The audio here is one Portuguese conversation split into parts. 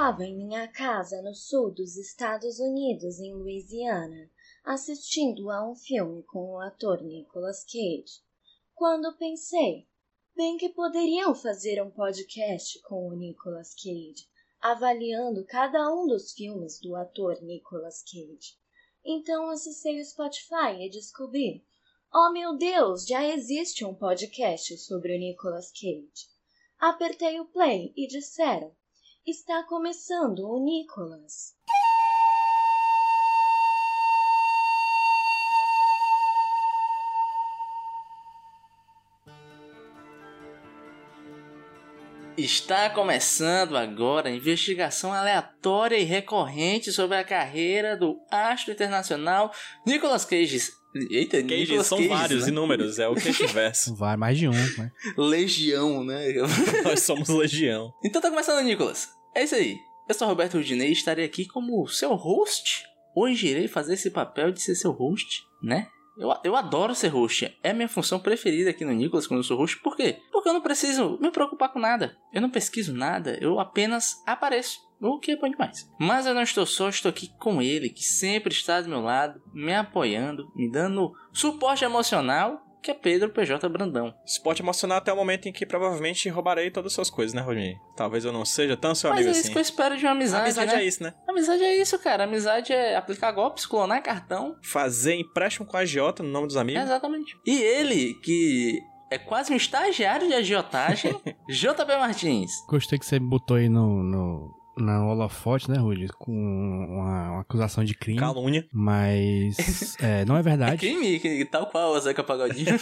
estava em minha casa no sul dos Estados Unidos, em Louisiana, assistindo a um filme com o ator Nicolas Cage, quando pensei, bem que poderiam fazer um podcast com o Nicolas Cage, avaliando cada um dos filmes do ator Nicolas Cage. Então acessei o Spotify e descobri, oh meu Deus, já existe um podcast sobre o Nicolas Cage. Apertei o play e disseram, Está começando o Nicolas. Está começando agora a investigação aleatória e recorrente sobre a carreira do astro internacional Nicolas Cage. Eita, Cages Nicolas são vários, né? inúmeros, é o que verso. Vai, mais de um, né? Legião, né? Nós somos legião. Então tá começando, Nicolas. É isso aí. Eu sou Roberto Rudinei e estarei aqui como seu host. Hoje irei fazer esse papel de ser seu host, né? Eu, eu adoro ser host. É a minha função preferida aqui no Nicolas quando eu sou host. Por quê? Porque eu não preciso me preocupar com nada. Eu não pesquiso nada. Eu apenas apareço. O que é bom demais. Mas eu não estou só, estou aqui com ele, que sempre está do meu lado, me apoiando, me dando suporte emocional, que é Pedro PJ Brandão. Suporte emocional até o momento em que provavelmente roubarei todas as suas coisas, né, Rodney? Talvez eu não seja tão seu Mas é amigo isso assim. que eu espero de uma amizade. Amizade né? é isso, né? Amizade é isso, cara. Amizade é aplicar golpes, clonar cartão. Fazer empréstimo com a agiota no nome dos amigos. Exatamente. E ele, que é quase um estagiário de agiotagem, JB Martins. Gostei que você botou aí no, no, na holofote, né, Rudy? Com uma, uma acusação de crime. Calúnia. Mas é, não é É verdade. crime, que- tal qual o Zeca Pagodinho.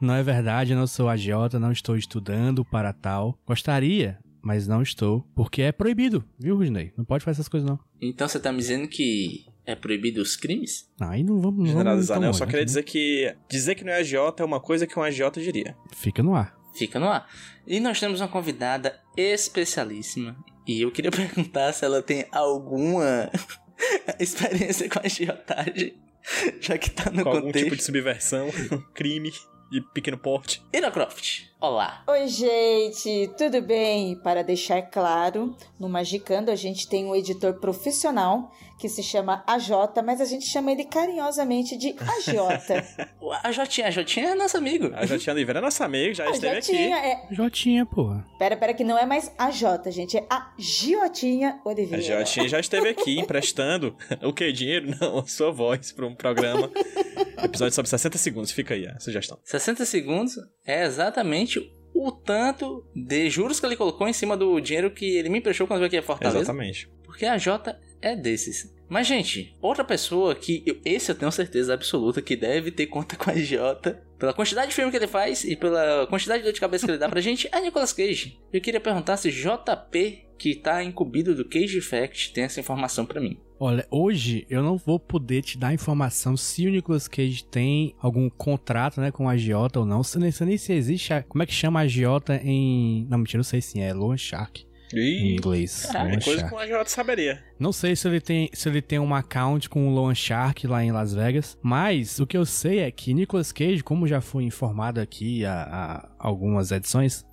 Não é verdade, eu não sou agiota, não estou estudando para tal. Gostaria, mas não estou. Porque é proibido, viu, Rudney? Não pode fazer essas coisas, não. então você tá me dizendo que é proibido os crimes? Não, aí não vamos. Não vamos Generalizar, né? Eu longe, só queria dizer que dizer que não é agiota é uma coisa que um agiota diria. Fica no ar. Fica no ar. E nós temos uma convidada especialíssima. E eu queria perguntar se ela tem alguma experiência com agiotagem. Já que tá no com algum contexto. tipo de subversão, crime de pequeno porte. Ira Croft, olá. Oi, gente, tudo bem? Para deixar claro, no Magicando a gente tem um editor profissional que se chama AJ, mas a gente chama ele carinhosamente de Agiota. A Jotinha, a Jotinha é nosso amigo. A Jotinha Oliveira é nossa amiga, já esteve Ajotinha aqui. é. Jotinha, porra. Pera, pera, que não é mais AJ, gente, é a Giotinha A Oliveira. Jotinha já esteve aqui emprestando o que? Dinheiro? Não, a sua voz para um programa. Episódio sobre 60 segundos, fica aí a sugestão. 60 segundos é exatamente o tanto de juros que ele colocou em cima do dinheiro que ele me emprestou quando veio aqui a Fortaleza. Exatamente. Porque a Jota é desses. Mas, gente, outra pessoa que. eu- esse eu tenho certeza absoluta que deve ter conta com a Jota. Pela quantidade de filme que ele faz e pela quantidade de dor de cabeça que ele dá pra gente, é Nicolas Cage. Eu queria perguntar se JP, que tá incumbido do Cage Fact, tem essa informação pra mim. Olha, hoje eu não vou poder te dar informação se o Nicolas Cage tem algum contrato, né, com a agiota ou não. Eu nem sei nem se existe. a- como é que chama a agiota em. Não, mentira, não sei se é. Loan Shark. Em Ih, inglês. Caraca, Loan é coisa que um agiota saberia. Não sei se ele tem se ele tem um account com o Loan Shark lá em Las Vegas, mas o que eu sei é que Nicolas Cage, como já foi informado aqui há, há algumas edições,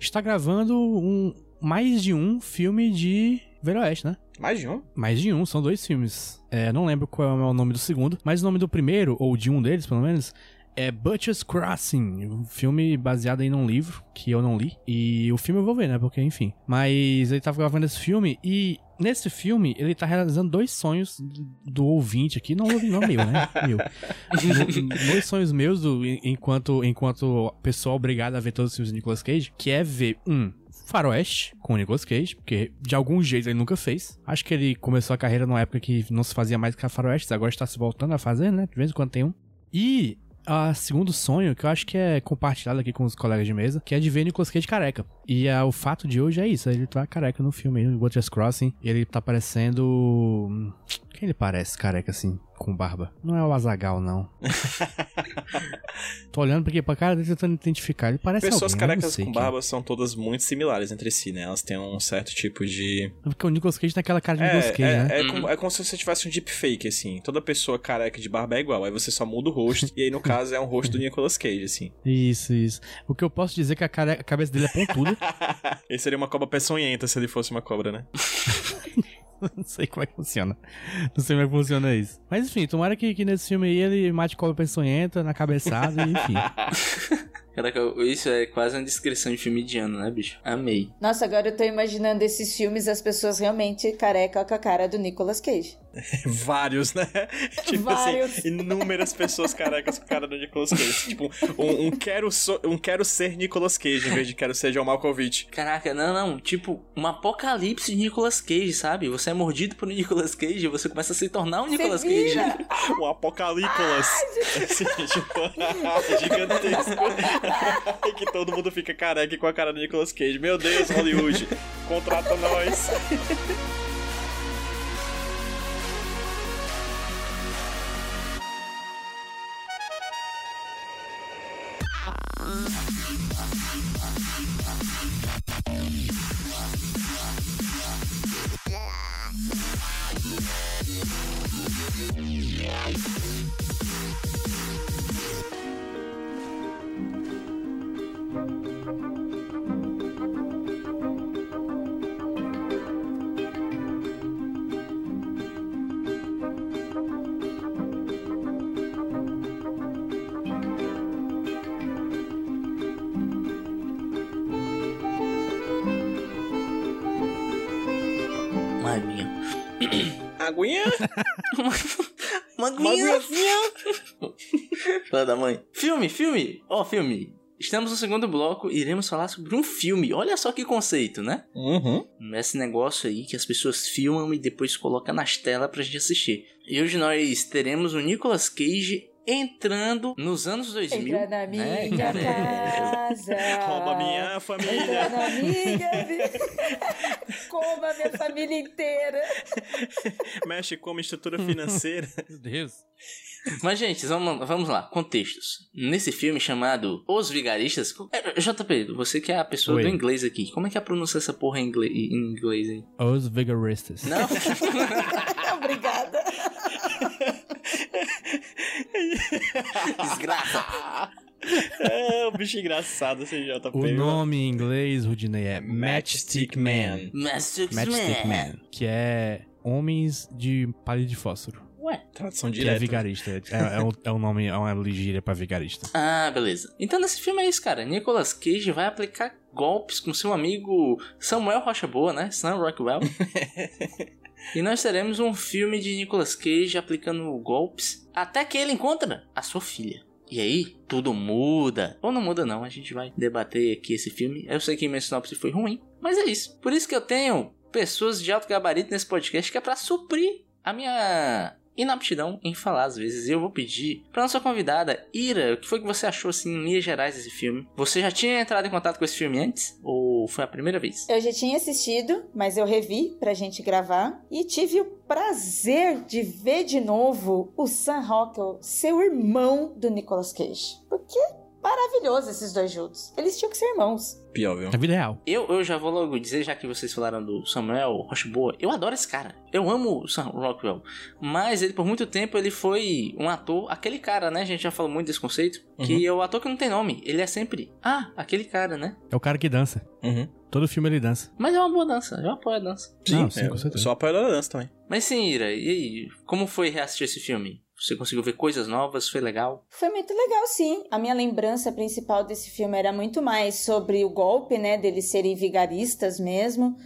está gravando um mais de um filme de Velho Oeste, né? Mais de um? Mais de um, são dois filmes. É, não lembro qual é o nome do segundo, mas o nome do primeiro, ou de um deles pelo menos, é Butcher's Crossing, um filme baseado em um livro que eu não li. E o filme eu vou ver, né? Porque, enfim. Mas ele tava gravando esse filme e nesse filme ele tá realizando dois sonhos do ouvinte aqui. Não ouvi, não meu, né? Meu. Do- dois sonhos meus do, enquanto, enquanto pessoa obrigada a ver todos os filmes de Nicolas Cage, que é ver um Faroeste com o Nicolas Cage, porque de algum jeito ele nunca fez. Acho que ele começou a carreira numa época que não se fazia mais que a Faroeste, agora está se voltando a fazer, né? De vez em quando tem um. E a segundo sonho, que eu acho que é compartilhado aqui com os colegas de mesa, que é de ver Nicolas Cage careca. E é, o fato de hoje é isso, ele tá careca no filme, no Watchers Crossing, ele tá parecendo... Quem ele parece careca assim, com barba? Não é o Azagal, não. Tô olhando porque pra cara dele tentando identificar, ele parece Pessoas alguém, carecas com barba são todas muito similares entre si, né? Elas têm um certo tipo de. Porque o Nicolas Cage tem aquela cara de É, Nicolas Cage, é, né? é, Uhum. como, é como se você tivesse um deepfake, assim. Toda pessoa careca de barba é igual. Aí você só muda o rosto. e aí, no caso, é um rosto do Nicolas Cage, assim. Isso, isso. O que eu posso dizer é que a, care- a cabeça dele é pontuda. Ele seria uma cobra peçonhenta se ele fosse uma cobra, né? não sei como é que funciona. Não sei como é que funciona isso. Mas enfim, tomara que, que nesse filme aí ele mate cobra peçonhenta na cabeçada enfim. Caraca, isso é quase uma descrição de filme de ano, né, bicho? Amei. Nossa, agora eu tô imaginando esses filmes, as pessoas realmente careca com a cara do Nicolas Cage. Vários, né? tipo Vários. assim, inúmeras pessoas carecas com a cara do Nicolas Cage. tipo, um, um quero so- um quero ser Nicolas Cage em vez de quero ser John Malkovich. Caraca, não, não. Tipo, um apocalipse de Nicolas Cage, sabe? Você é mordido por um Nicolas Cage e você começa a se tornar um Nicolas Cage. vira. Um apocalícolas. assim, tipo, gigantesco. e que todo mundo fica careca com a cara do Nicolas Cage. Meu Deus, Hollywood, contrata nós. Mãe. Filme, filme. Ó, filme. Estamos no segundo bloco e iremos falar sobre um filme. Olha só que conceito, né? Uhum. Esse negócio aí que as pessoas filmam e depois colocam nas telas pra gente assistir. E hoje nós teremos o Nicolas Cage entrando nos anos 2000. Entra na né? minha casa. Rouba minha Entra família. na minha vida. Coma minha família inteira. Mexe como estrutura financeira. Meu Deus. Mas, gente, vamos, vamos lá, contextos. Nesse filme chamado Os Vigaristas. É, JP, você que é a pessoa Oi. do inglês aqui, como é que é a pronúncia dessa porra em inglês, em inglês aí? Os Vigaristas. Não? Obrigada. Desgraça! É, o bicho engraçado esse JP. O nome em inglês, Rudinei, é Matchstick Man. Matchstick Matchstick Man. Que é Homens de Palha de Fósforo. Ué. Tradução é direta. vigarista. É, é, um, é um nome, é uma ligíria pra vigarista. Ah, beleza. Então nesse filme é isso, cara. Nicolas Cage vai aplicar golpes com seu amigo Samuel Rocha Boa, né? Sam Rockwell. e nós teremos um filme de Nicolas Cage aplicando golpes até que ele encontra a sua filha. E aí, tudo muda. Ou não muda não, a gente vai debater aqui esse filme. Eu sei que minha sinopse foi ruim, mas é isso. Por isso que eu tenho pessoas de alto gabarito nesse podcast que é pra suprir a minha inaptidão em falar às vezes. Eu vou pedir pra nossa convidada, Ira, o que foi que você achou assim em linhas gerais desse filme? Você já tinha entrado em contato com esse filme antes? Ou foi a primeira vez? Eu já tinha assistido, mas eu revi pra gente gravar e tive o prazer de ver de novo o Sam Rockwell, seu irmão do Nicolas Cage. Porque maravilhoso esses dois juntos. Eles tinham que ser irmãos. Pior, viu? É vida real. Eu, eu já vou logo dizer, já que vocês falaram do Samuel Rocheboa, eu adoro esse cara. Eu amo o Sam Rockwell. Mas ele, por muito tempo, ele foi um ator, aquele cara, né? A gente já falou muito desse conceito. Que é o ator que não tem nome. Ele é sempre, ah, aquele cara, né? É o cara que dança. Uhum. Todo filme ele dança. Mas é uma boa dança, eu apoio a dança. Sim, Não, sim, é, com certeza. eu sou apoiador da dança também. Mas sim, Ira, e aí? Como foi reassistir esse filme? Você conseguiu ver coisas novas? Foi legal? Foi muito legal, sim. A minha lembrança principal desse filme era muito mais sobre o golpe, né? Deles serem vigaristas mesmo.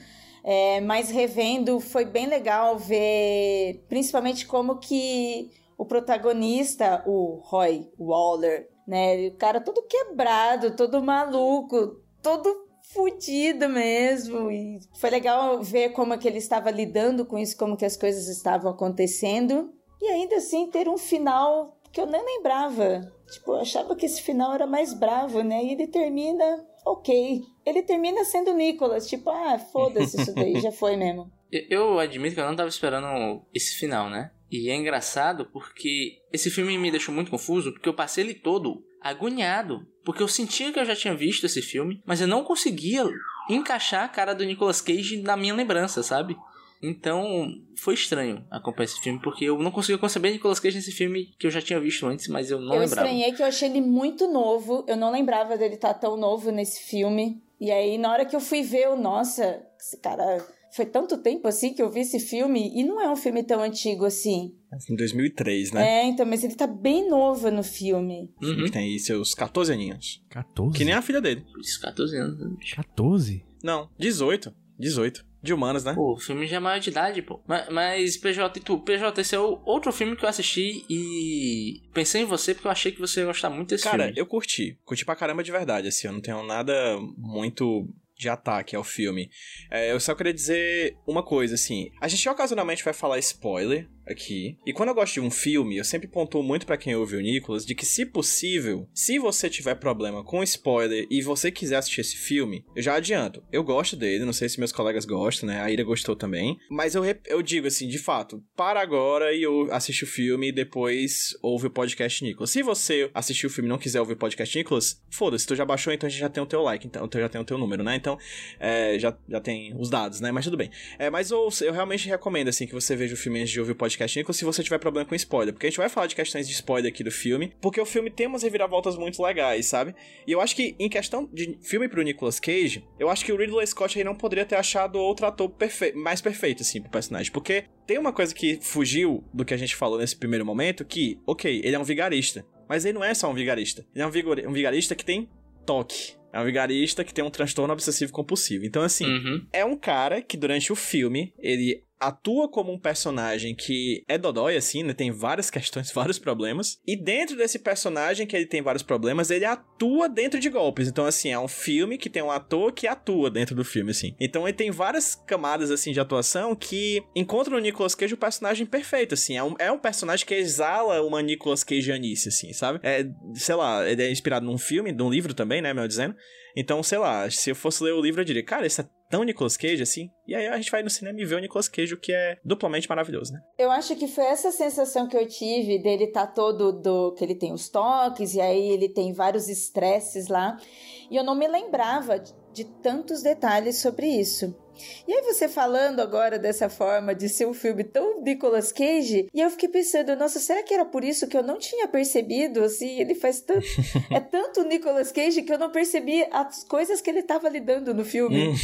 É, mas revendo, foi bem legal ver, principalmente como que o protagonista, o Roy Waller, né? O cara todo quebrado, todo maluco, todo fudido mesmo. E foi legal ver como é que ele estava lidando com isso, como que as coisas estavam acontecendo. E ainda assim ter um final que eu nem lembrava. Tipo, eu achava que esse final era mais bravo, né? E ele termina ok. Ele termina sendo Nicholas, tipo, ah, foda-se isso daí, já foi mesmo. Eu admito que eu não tava esperando esse final, né? E é engraçado porque esse filme me deixou muito confuso, porque eu passei ele todo agoniado, porque eu sentia que eu já tinha visto esse filme, mas eu não conseguia encaixar a cara do Nicolas Cage na minha lembrança, sabe? Então, foi estranho acompanhar esse filme, porque eu não conseguia conceber Nicolas Cage nesse filme que eu já tinha visto antes, mas eu não eu lembrava. Eu estranhei que eu achei ele muito novo, eu não lembrava dele estar tão novo nesse filme. E aí, na hora que eu fui ver, eu, nossa, esse cara foi tanto tempo assim que eu vi esse filme e não é um filme tão antigo assim. Em 2003, né? É, então, mas ele tá bem novo no filme. Uhum. Tem seus 14 aninhos. 14? Que nem a filha dele. Isso, 14 anos. 14? Não, 18. 18. De humanas, né? Pô, o filme já é maior de idade, pô. Mas, mas PJ, e tu? PJ, esse é o outro filme que eu assisti e pensei em você porque eu achei que você ia gostar muito desse Cara, filme. Cara, eu curti. Curti pra caramba de verdade, assim. Eu não tenho nada muito de ataque ao filme. É, eu só queria dizer uma coisa, assim. A gente ocasionalmente vai falar spoiler aqui. E quando eu gosto de um filme, eu sempre pontuo muito para quem ouve o Nicolas de que, se possível, se você tiver problema com spoiler e você quiser assistir esse filme, eu já adianto. Eu gosto dele, não sei se meus colegas gostam, né? A Ira gostou também. Mas eu, eu digo assim, de fato, para agora e eu assiste o filme e depois ouve o podcast Nicolas. Se você assistir o filme e não quiser ouvir o podcast Nicolas, foda-se, tu já baixou, então a gente já tem o teu like, então tu já tem o teu número, né? Então, é, já, já tem os dados, né? Mas tudo bem. É, mas eu, eu realmente recomendo, assim, que você veja o filme antes de ouvir o podcast Nicolas se você tiver problema com spoiler. Porque a gente vai falar de questões de spoiler aqui do filme, porque o filme tem umas reviravoltas muito legais, sabe? E eu acho que, em questão de filme pro Nicolas Cage, eu acho que o Ridley Scott aí não poderia ter achado outro ator perfe mais perfeito, assim, pro personagem. Porque tem uma coisa que fugiu do que a gente falou nesse primeiro momento, que, ok, ele é um vigarista. Mas ele não é só um vigarista. Ele é um, vigor um vigarista que tem toque. É um vigarista que tem um transtorno obsessivo compulsivo. Então, assim, uhum. é um cara que durante o filme ele atua como um personagem que é dodói, assim, né? Tem várias questões, vários problemas. E dentro desse personagem que ele tem vários problemas, ele atua dentro de golpes. Então, assim, é um filme que tem um ator que atua dentro do filme, assim. Então, ele tem várias camadas, assim, de atuação que encontram no Nicolas Cage o personagem perfeito, assim. É um, é um personagem que exala uma Nicolas Cageanice, assim, sabe? É, sei lá, ele é inspirado num filme, num livro também, né, meu dizendo. Então, sei lá, se eu fosse ler o livro, eu diria, cara, esse é tão Nicolas Cage assim. E aí a gente vai no cinema e vê o Nicolas Cage, o que é duplamente maravilhoso, né? Eu acho que foi essa sensação que eu tive dele tá todo do que ele tem os toques e aí ele tem vários estresses lá. E eu não me lembrava de, de tantos detalhes sobre isso. E aí você falando agora dessa forma de ser um filme tão Nicolas Cage, e eu fiquei pensando, nossa, será que era por isso que eu não tinha percebido, assim, ele faz tanto... é tanto Nicolas Cage que eu não percebi as coisas que ele tava lidando no filme.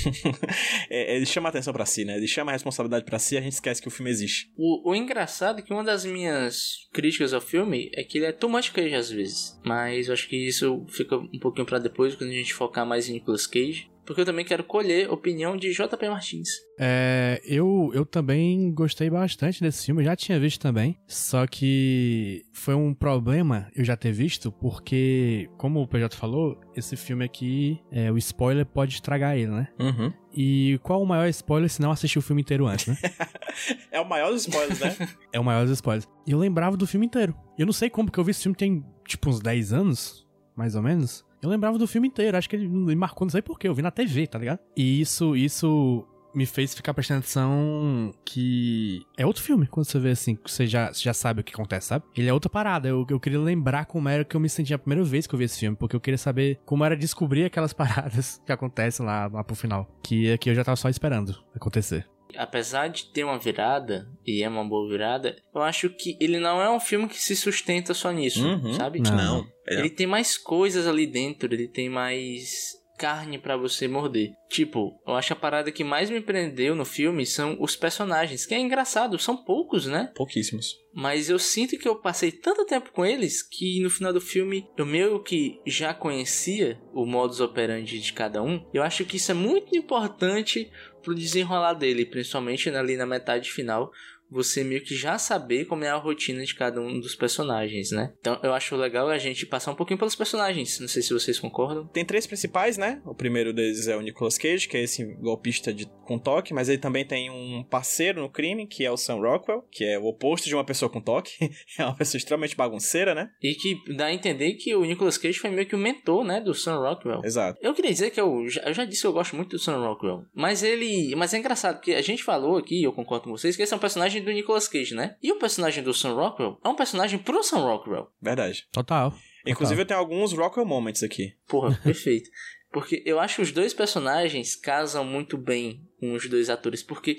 é, ele chama a atenção para si, né? Ele chama a responsabilidade para si e a gente esquece que o filme existe. O, o engraçado é que uma das minhas críticas ao filme é que ele é too much Cage às vezes. Mas eu acho que isso fica um pouquinho para depois, quando a gente focar mais em Nicolas Cage porque eu também quero colher a opinião de JP Martins. É, eu, eu também gostei bastante desse filme, eu já tinha visto também, só que foi um problema eu já ter visto, porque, como o PJ falou, esse filme aqui, é, o spoiler pode estragar ele, né? Uhum. E qual o maior spoiler se não assistir o filme inteiro antes, né? é o maior dos spoilers, né? é o maior dos spoilers. E eu lembrava do filme inteiro. Eu não sei como, porque eu vi esse filme tem, tipo, uns 10 anos, mais ou menos. Eu lembrava do filme inteiro, acho que ele me marcou, não sei porquê, eu vi na TV, tá ligado? E isso, isso me fez ficar prestando atenção que é outro filme, quando você vê assim, você já, você já sabe o que acontece, sabe? Ele é outra parada. Eu, eu queria lembrar como era que eu me sentia a primeira vez que eu vi esse filme, porque eu queria saber como era descobrir aquelas paradas que acontecem lá, lá pro final. Que aqui eu já tava só esperando acontecer apesar de ter uma virada, e é uma boa virada, eu acho que ele não é um filme que se sustenta só nisso, uhum, sabe? Não. Ele tem mais coisas ali dentro, ele tem mais carne para você morder. Tipo, eu acho a parada que mais me prendeu no filme são os personagens, que é engraçado, são poucos, né? Pouquíssimos. Mas eu sinto que eu passei tanto tempo com eles que no final do filme eu meio que já conhecia o modus operandi de cada um. Eu acho que isso é muito importante pro desenrolar dele, principalmente ali na metade final, você meio que já saber como é a rotina de cada um dos personagens, né? Então eu acho legal a gente passar um pouquinho pelos personagens. Não sei se vocês concordam. Tem três principais, né? O primeiro deles é o Nicolas Cage, que é esse golpista de, com toque, mas ele também tem um parceiro no crime, que é o Sam Rockwell, que é o oposto de uma pessoa com toque. é uma pessoa extremamente bagunceira, né? E que dá a entender que o Nicolas Cage foi meio que o mentor, né, do Sam Rockwell. Exato. Eu queria dizer que eu já, eu já disse que eu gosto muito do Sam Rockwell, mas ele, mas é engraçado porque a gente falou aqui, eu concordo com vocês, que esse é um personagem do Nicolas Cage, né? E o personagem do Sam Rockwell é um personagem pro Sam Rockwell. Verdade. Total. Inclusive eu tenho alguns Rockwell moments aqui. Porra, perfeito. Porque eu acho que os dois personagens casam muito bem com os dois atores. Porque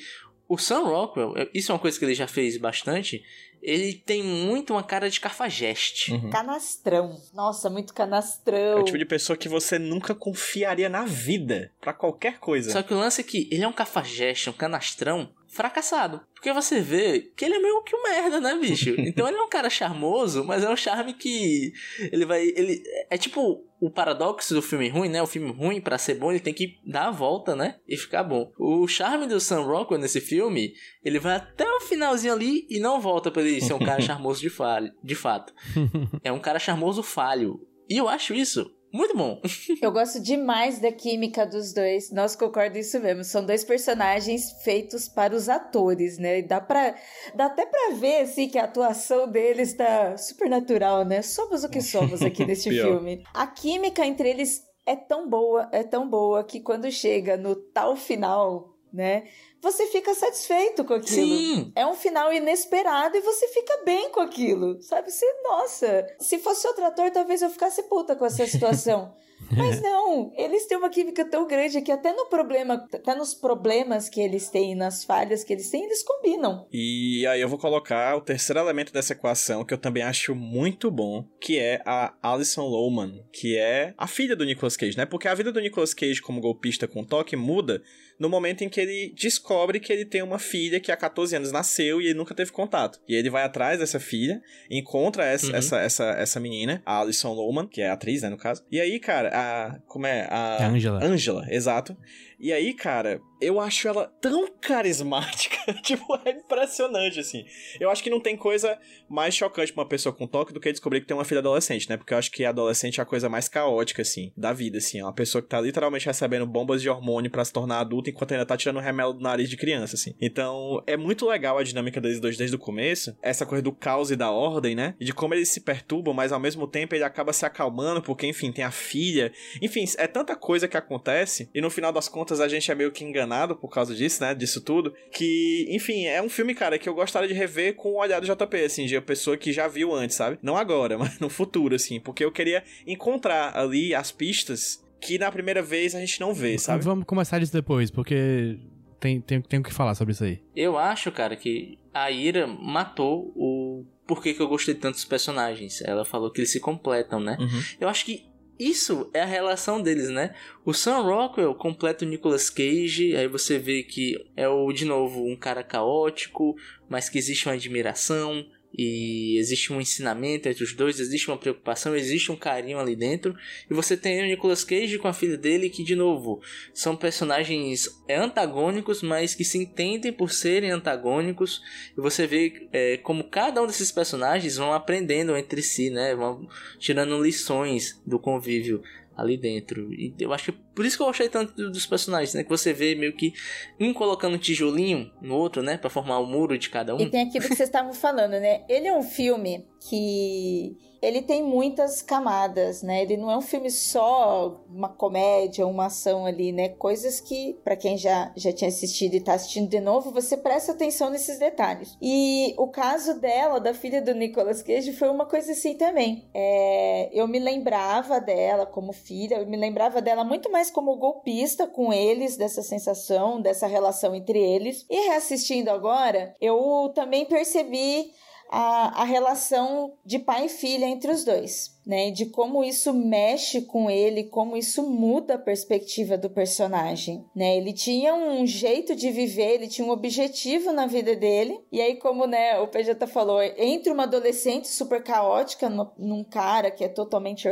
o Sam Rockwell, isso é uma coisa que ele já fez bastante, ele tem muito uma cara de cafajeste. Uhum. Canastrão. Nossa, muito canastrão. É o tipo de pessoa que você nunca confiaria na vida pra qualquer coisa. Só que o lance é que ele é um cafajeste, um canastrão fracassado. Porque você vê que ele é meio que um merda, né, bicho? Então ele é um cara charmoso, mas é um charme que ele vai. ele É tipo o paradoxo do filme ruim, né? O filme ruim, para ser bom, ele tem que dar a volta, né? E ficar bom. O charme do Sam Rockwell nesse filme, ele vai até o finalzinho ali e não volta pra ele ser um cara charmoso de, falho, de fato. É um cara charmoso falho. E eu acho isso muito bom. Eu gosto demais da química dos dois. Nós concordamos isso mesmo. São dois personagens feitos para os atores, né? Dá para dá até para ver assim que a atuação deles tá super natural, né? Somos o que somos aqui neste filme. A química entre eles é tão boa, é tão boa que quando chega no tal final, né? Você fica satisfeito com aquilo. Sim. É um final inesperado e você fica bem com aquilo. Sabe? Você, nossa, se fosse outro ator, talvez eu ficasse puta com essa situação. Mas não, eles têm uma química tão grande que até no problema, até nos problemas que eles têm, nas falhas que eles têm, eles combinam. E aí eu vou colocar o terceiro elemento dessa equação, que eu também acho muito bom, que é a Alison Lohman, que é a filha do Nicolas Cage, né? Porque a vida do Nicolas Cage como golpista com toque muda no momento em que ele descobre que ele tem uma filha que há 14 anos nasceu e ele nunca teve contato. E ele vai atrás dessa filha, encontra essa, Uhum. essa, essa, essa menina, a Alison Lohman, que é a atriz, né, no caso. E aí, cara, a. Como é? A. A Angela. Angela, exato. E aí, cara, eu acho ela tão carismática. tipo, é impressionante, assim. Eu acho que não tem coisa mais chocante pra uma pessoa com toque do que descobrir que tem uma filha adolescente, né? Porque eu acho que adolescente é a coisa mais caótica, assim, da vida, assim. É uma pessoa que tá literalmente recebendo bombas de hormônio pra se tornar adulta enquanto ainda tá tirando remelo do nariz de criança, assim. Então, é muito legal a dinâmica deles dois desde o começo. Essa coisa do caos e da ordem, né? E de como eles se perturbam, mas ao mesmo tempo ele acaba se acalmando, porque, enfim, tem a filha. Enfim, é tanta coisa que acontece. E no final das contas a gente é meio que enganado por causa disso, né? Disso tudo. Que, enfim, é um filme, cara, que eu gostaria de rever com o olhar do JP, assim, de uma pessoa que já viu antes, sabe? Não agora, mas no futuro, assim. Porque eu queria encontrar ali as pistas que na primeira vez a gente não vê, sabe? Vamos começar isso depois, porque tem, tem, tem o que falar sobre isso aí. Eu acho, cara, que a Ira matou o porquê que eu gostei tanto dos personagens. Ela falou que eles se completam, né? Uhum. Eu acho que isso é a relação deles, né? O Sam Rockwell completa o Nicolas Cage, aí você vê que é o de novo um cara caótico, mas que existe uma admiração e existe um ensinamento entre os dois, existe uma preocupação, existe um carinho ali dentro. E você tem o Nicolas Cage com a filha dele que de novo são personagens antagônicos, mas que se entendem por serem antagônicos. E você vê é, como cada um desses personagens vão aprendendo entre si, né? Vão tirando lições do convívio ali dentro. E eu acho que por isso que eu gostei tanto do- dos personagens, né? Que você vê meio que um colocando um tijolinho no outro, né? Pra formar o muro de cada um. E tem aquilo que vocês estavam falando, né? Ele é um filme que ele tem muitas camadas, né? Ele não é um filme só uma comédia, uma ação ali, né? Coisas que, pra quem já, já tinha assistido e tá assistindo de novo, você presta atenção nesses detalhes. E o caso dela, da filha do Nicolas Cage, foi uma coisa assim também. É, eu me lembrava dela como filha, eu me lembrava dela muito mais como golpista com eles, dessa sensação, dessa relação entre eles. E reassistindo agora, eu também percebi a, a relação de pai e filha entre os dois. Né? De como isso mexe com ele, como isso muda a perspectiva do personagem, né? Ele tinha um jeito de viver, ele tinha um objetivo na vida dele. E aí, como né, o PJ falou, entre uma adolescente super caótica num cara que é totalmente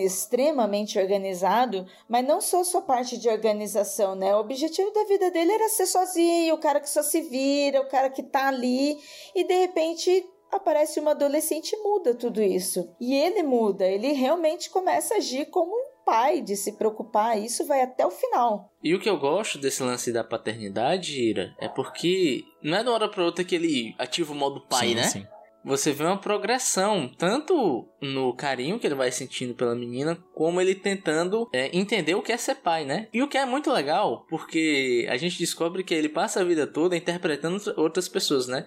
extremamente organizado, mas não só sua parte de organização, né? O objetivo da vida dele era ser sozinho, o cara que só se vira, o cara que tá ali, e de repente aparece uma adolescente e muda tudo isso. E ele muda, ele realmente começa a agir como um pai, de se preocupar, isso vai até o final. E o que eu gosto desse lance da paternidade, Ira, é porque não é de uma hora pra outra que ele ativa o modo pai, sim, né? Sim você vê uma progressão, tanto no carinho que ele vai sentindo pela menina, como ele tentando é, entender o que é ser pai, né? E o que é muito legal, porque a gente descobre que ele passa a vida toda interpretando outras pessoas, né?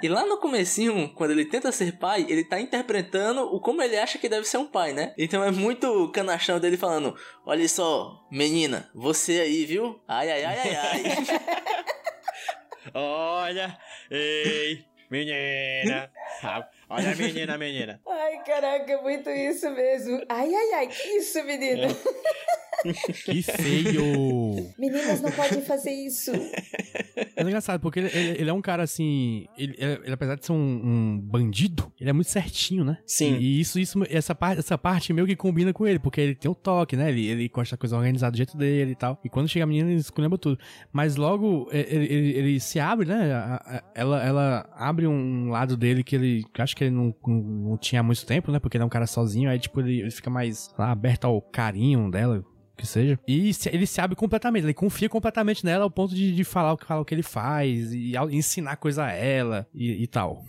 E lá no comecinho, quando ele tenta ser pai, ele tá interpretando o como ele acha que deve ser um pai, né? Então é muito canachão dele falando: Olha só, menina, você aí, viu? Ai, ai, ai, ai, ai. Olha, ei, menina. Olha a menina, menina. Ai, caraca, é muito isso mesmo. Ai, ai, ai, que isso, menina? Que feio! Meninas não podem fazer isso. É engraçado, porque ele, ele, ele é um cara assim. Ele, ele, apesar de ser um, um, bandido, ele é muito certinho, né? Sim. E isso, isso essa, parte, essa parte meio que combina com ele, porque ele tem o toque, né? Ele, ele gosta da coisa organizada do jeito dele e tal. E quando chega a menina, ele escolheu tudo. Mas logo ele, ele, ele, se abre, né? Ela, ela abre um lado dele que ele. Que acho que ele não, não, não, tinha muito tempo, né? Porque ele é um cara sozinho. Aí, tipo, ele, ele fica mais lá, aberto ao carinho dela que seja. E ele se abre completamente, ele confia completamente nela ao ponto de, de falar, o que, falar o que ele faz e, e ensinar coisa a ela e, e tal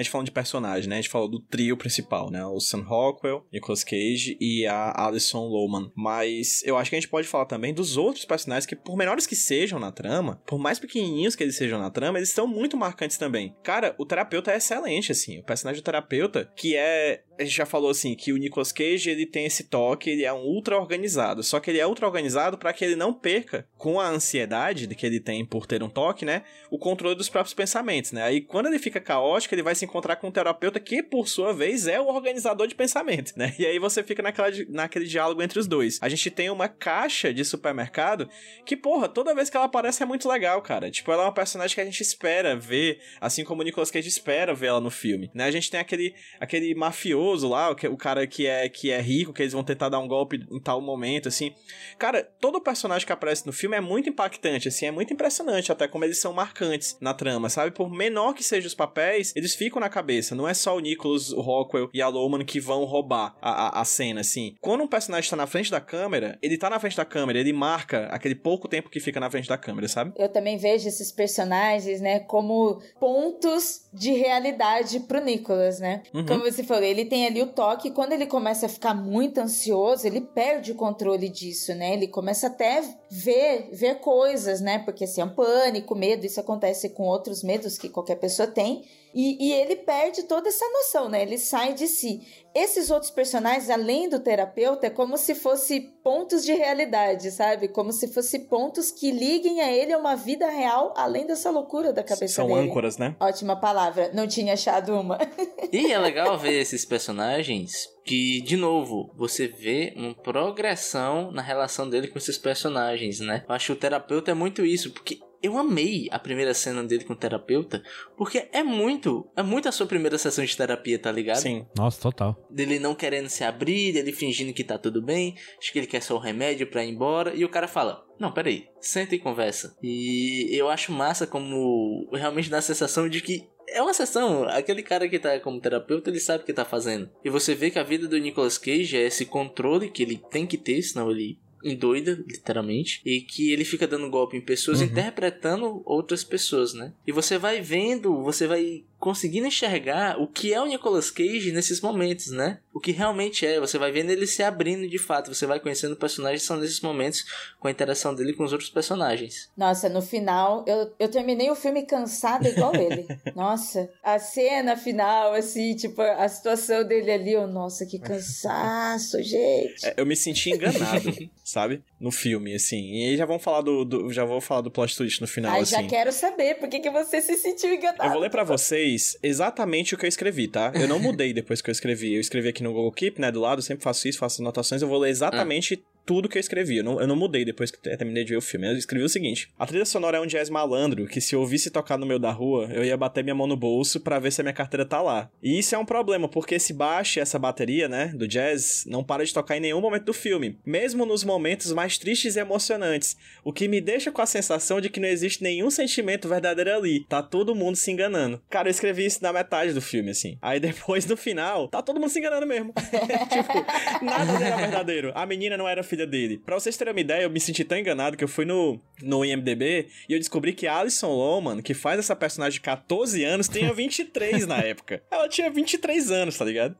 a gente falando de personagem, né? A gente falou do trio principal, né? O Sam Rockwell, Nicolas Cage e a Alison Lohman. Mas eu acho que a gente pode falar também dos outros personagens que, por menores que sejam na trama, por mais pequenininhos que eles sejam na trama, eles são muito marcantes também. Cara, o terapeuta é excelente, assim. O personagem do terapeuta, que é a gente já falou assim que o Nicolas Cage ele tem esse toque, ele é um ultra organizado. Só que ele é ultra organizado para que ele não perca com a ansiedade que ele tem por ter um toque, né? O controle dos próprios pensamentos, né? Aí quando ele fica caótico, ele vai se encontrar com um terapeuta que por sua vez é o organizador de pensamento, né? E aí você fica naquela, naquele diálogo entre os dois. A gente tem uma caixa de supermercado que, porra, toda vez que ela aparece é muito legal, cara. Tipo, ela é uma personagem que a gente espera ver, assim como o Nicolas Cage espera ver ela no filme, né? A gente tem aquele aquele mafioso lá, o cara que é, que é rico, que eles vão tentar dar um golpe em tal momento, assim. Cara, todo personagem que aparece no filme é muito impactante, assim, é muito impressionante, até como eles são marcantes na trama, sabe? Por menor que sejam os papéis, eles ficam na cabeça. Não é só o Nicholas, o Rockwell e a Loman que vão roubar a, a, a cena, assim. Quando um personagem tá na frente da câmera, ele tá na frente da câmera, ele marca aquele pouco tempo que fica na frente da câmera, sabe? Eu também vejo esses personagens, né, como pontos de realidade pro Nicholas, né? Uhum. Como você falou, ele tem tem ali o toque, quando ele começa a ficar muito ansioso, ele perde o controle disso, né? Ele começa até ver, ver coisas, né? Porque assim, é um pânico, medo, isso acontece com outros medos que qualquer pessoa tem. E, e, ele perde toda essa noção, né? Ele sai de si. Esses outros personagens, além do terapeuta, é como se fosse pontos de realidade, sabe? Como se fosse pontos que liguem a ele a uma vida real, além dessa loucura da cabeça São dele. São âncoras, né? Ótima palavra. Não tinha achado uma. e é legal ver esses personagens que, de novo, você vê uma progressão na relação dele com esses personagens, né? Eu acho que o terapeuta é muito isso, porque eu amei a primeira cena dele com o terapeuta, porque é muito, é muito a sua primeira sessão de terapia, tá ligado? Sim. Nossa, total. Dele não querendo se abrir, dele fingindo que tá tudo bem, acho que ele quer só o remédio pra ir embora, e o cara fala: Não, peraí, senta e conversa. E eu acho massa como realmente dá a sensação de que é uma sessão. Aquele cara que tá como terapeuta, ele sabe o que tá fazendo. E você vê que a vida do Nicolas Cage é esse controle que ele tem que ter, senão ele endoida, literalmente, e que ele fica dando golpe em pessoas, uhum. interpretando outras pessoas, né? E você vai vendo, você vai conseguindo enxergar o que é o Nicolas Cage nesses momentos, né? O que realmente é. Você vai vendo ele se abrindo de fato. Você vai conhecendo personagens são nesses momentos com a interação dele com os outros personagens. Nossa, no final, eu, eu terminei o filme cansada igual ele. Nossa, a cena final, assim, tipo, a situação dele ali, eu, nossa, que cansaço, gente. É, eu me senti enganado. sabe? No filme, assim. E aí já vamos falar do, do já vou falar do plot twist no final, Ai, assim. já quero saber por que, que você se sentiu enganado. Eu vou ler pra vocês exatamente o que eu escrevi, tá? Eu não mudei depois que eu escrevi. Eu escrevi aqui no Google Keep, né, do lado, sempre faço isso, faço anotações. Eu vou ler exatamente tudo que eu escrevi. Eu não, eu não mudei depois que terminei de ver o filme. Eu escrevi o seguinte: A trilha sonora é um jazz malandro que, se eu ouvisse tocar no meio da rua, eu ia bater minha mão no bolso para ver se a minha carteira tá lá. E isso é um problema, porque esse baixo essa bateria, né, do jazz, não para de tocar em nenhum momento do filme, mesmo nos momentos mais tristes e emocionantes. O que me deixa com a sensação de que não existe nenhum sentimento verdadeiro ali. Tá todo mundo se enganando. Cara, eu escrevi isso na metade do filme, assim. Aí depois, no final, tá todo mundo se enganando mesmo. tipo, nada era verdadeiro. A menina não era filha dele. Pra vocês terem uma ideia, eu me senti tão enganado que eu fui no, no IMDB e eu descobri que a Alison Lohman, que faz essa personagem de 14 anos, tinha 23 na época. Ela tinha 23 anos, tá ligado?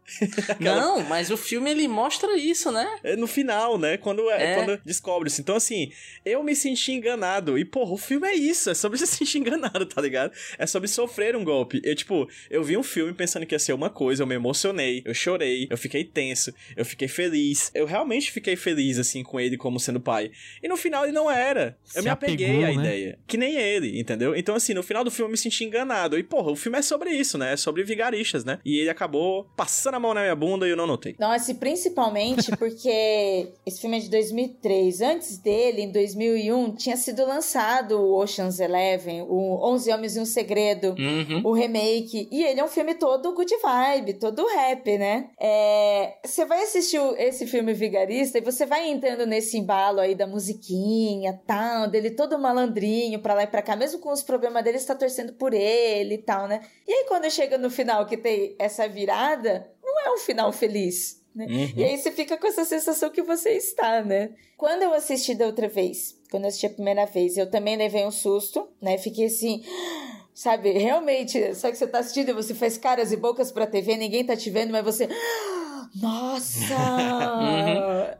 Aquela- Não, mas o filme ele mostra isso, né? é no final, né? Quando, é, É. quando descobre isso. Então, assim, eu me senti enganado. E, porra, o filme é isso. É sobre se sentir enganado, tá ligado? É sobre sofrer um golpe. Eu, tipo, eu vi um filme pensando que ia ser uma coisa, eu me emocionei, eu chorei, eu fiquei tenso, eu fiquei feliz. Eu realmente fiquei feliz, assim, com ele como sendo pai. E no final ele não era. Eu Se me apeguei apegou, à né? ideia. Que nem ele, entendeu? Então, assim, no final do filme eu me senti enganado. E, porra, o filme é sobre isso, né? É sobre vigaristas, né? E ele acabou passando a mão na minha bunda e eu não notei. Nossa, e principalmente porque esse filme é de 2003. Antes dele, em 2001, tinha sido lançado o Ocean's Eleven, o 11 Homens e um Segredo, Uhum. o remake. E ele é um filme todo good vibe, todo rap, né? É, Você vai assistir esse filme Vigarista e você vai entrando nesse embalo aí da musiquinha, tal, dele todo malandrinho pra lá e pra cá, mesmo com os problemas dele, você tá torcendo por ele e tal, né? E aí quando chega no final que tem essa virada, não é um final feliz. Né? Uhum. E aí você fica com essa sensação que você está, né? Quando eu assisti da outra vez, quando eu assisti a primeira vez, eu também levei um susto, né? Fiquei assim, sabe, realmente, só que você tá assistindo e você faz caras e bocas pra TV, ninguém tá te vendo, mas você. Nossa!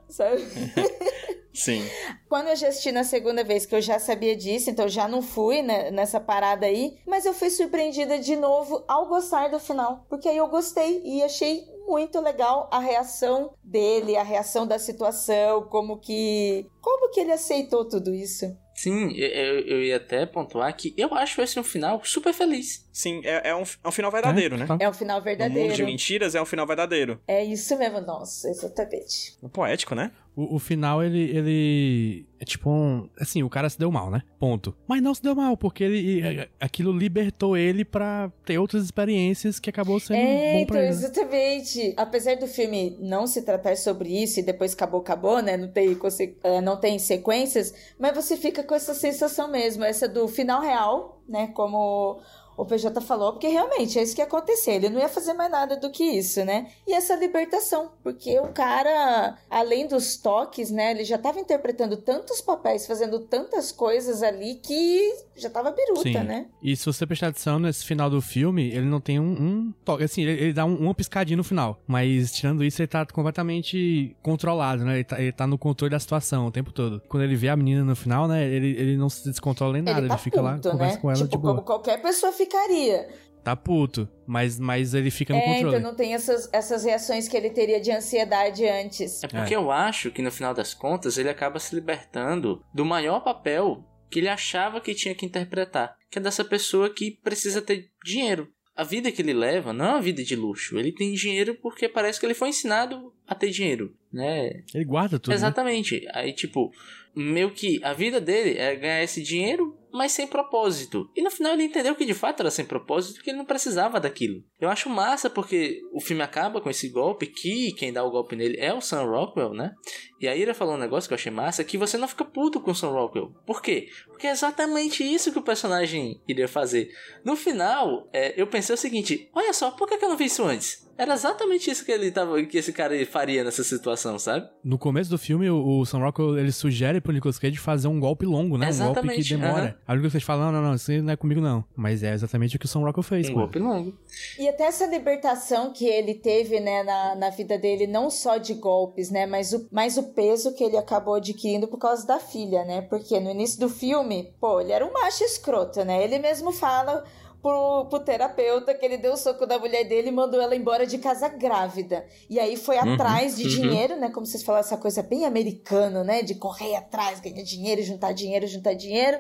Sabe? Sim. Quando eu já assisti na segunda vez, que eu já sabia disso, então eu já não fui né, nessa parada aí, mas eu fui surpreendida de novo ao gostar do final, porque aí eu gostei e achei muito legal a reação dele, a reação da situação, como que como que ele aceitou tudo isso. Sim, eu, eu- ia até pontuar que eu acho esse um final super feliz. Sim, é, é um, é um final verdadeiro, né? tá. É um final No mundo de verdadeiro. mentiras é um final verdadeiro. É isso mesmo, nossa, exatamente. Poético, né? O, o final, ele, ele. É tipo um. Assim, o cara se deu mal, né? Ponto. Mas não se deu mal, porque ele. é, Aquilo libertou ele pra ter outras experiências que acabou sendo É, bom então, pra ele. né? exatamente. Apesar do filme não se tratar sobre isso e depois acabou, acabou, né? Não tem, é, não tem sequências, mas você fica com essa sensação mesmo, essa do final real, né? Como o PJ falou, porque realmente é isso que ia acontecer. Ele não ia fazer mais nada do que isso, né? E essa libertação, porque o cara, além dos toques, né? Ele já tava interpretando tantos papéis, fazendo tantas coisas ali que já tava biruta, Sim. né? E se você prestar atenção nesse final do filme, ele não tem um, um toque. Assim, ele, ele dá um, uma piscadinha no final. Mas tirando isso, ele tá completamente controlado, né? Ele tá, ele tá no controle da situação o tempo todo. Quando ele vê a menina no final, né? Ele, ele não se descontrola nem nada. Ele, ele tá fica lá, puto, conversa né? com ela tipo, de boa. como qualquer pessoa ficaria. Tá puto. Mas, mas ele fica no É, controle. então não tem essas, essas reações que ele teria de ansiedade antes. É porque eu acho que no final das contas ele acaba se libertando do maior papel que ele achava que tinha que interpretar, que é dessa pessoa que precisa ter dinheiro. A vida que ele leva não é uma vida de luxo. Ele tem dinheiro porque parece que ele foi ensinado a ter dinheiro, né? Ele guarda tudo. né? Exatamente. Aí, tipo, meio que a vida dele é ganhar esse dinheiro, mas sem propósito. E no final ele entendeu que de fato era sem propósito, que ele não precisava daquilo. Eu acho massa porque o filme acaba com esse golpe, que quem dá o golpe nele é o Sam Rockwell, né? E a Ira falou um negócio que eu achei massa, que você não fica puto com o Sam Rockwell. Por quê? Porque é exatamente isso que o personagem iria fazer. No final, é, eu pensei o seguinte, olha só, por que eu não vi isso antes? Era exatamente isso que ele tava, que esse cara faria nessa situação, sabe? No começo do filme, o, o Sam Rockwell, ele sugere pro Nicolas Cage fazer um golpe longo, né? Um golpe que Exatamente, demora. aham. Aí o Nicolas Cage fala, não, não, não, isso não é comigo não. Mas é exatamente o que o Sam Rockwell fez, Um pô. golpe longo. E até essa libertação que ele teve, né, na, na vida dele, não só de golpes, né, mas o, mas o peso que ele acabou adquirindo por causa da filha, né? Porque no início do filme, pô, ele era um macho escroto, né? Ele mesmo fala pro, pro terapeuta que ele deu o soco da mulher dele e mandou ela embora de casa grávida. E aí foi Uhum, atrás de uhum. dinheiro, né? Como vocês falaram, essa coisa bem americana, né? De correr atrás, ganhar dinheiro, juntar dinheiro, juntar dinheiro.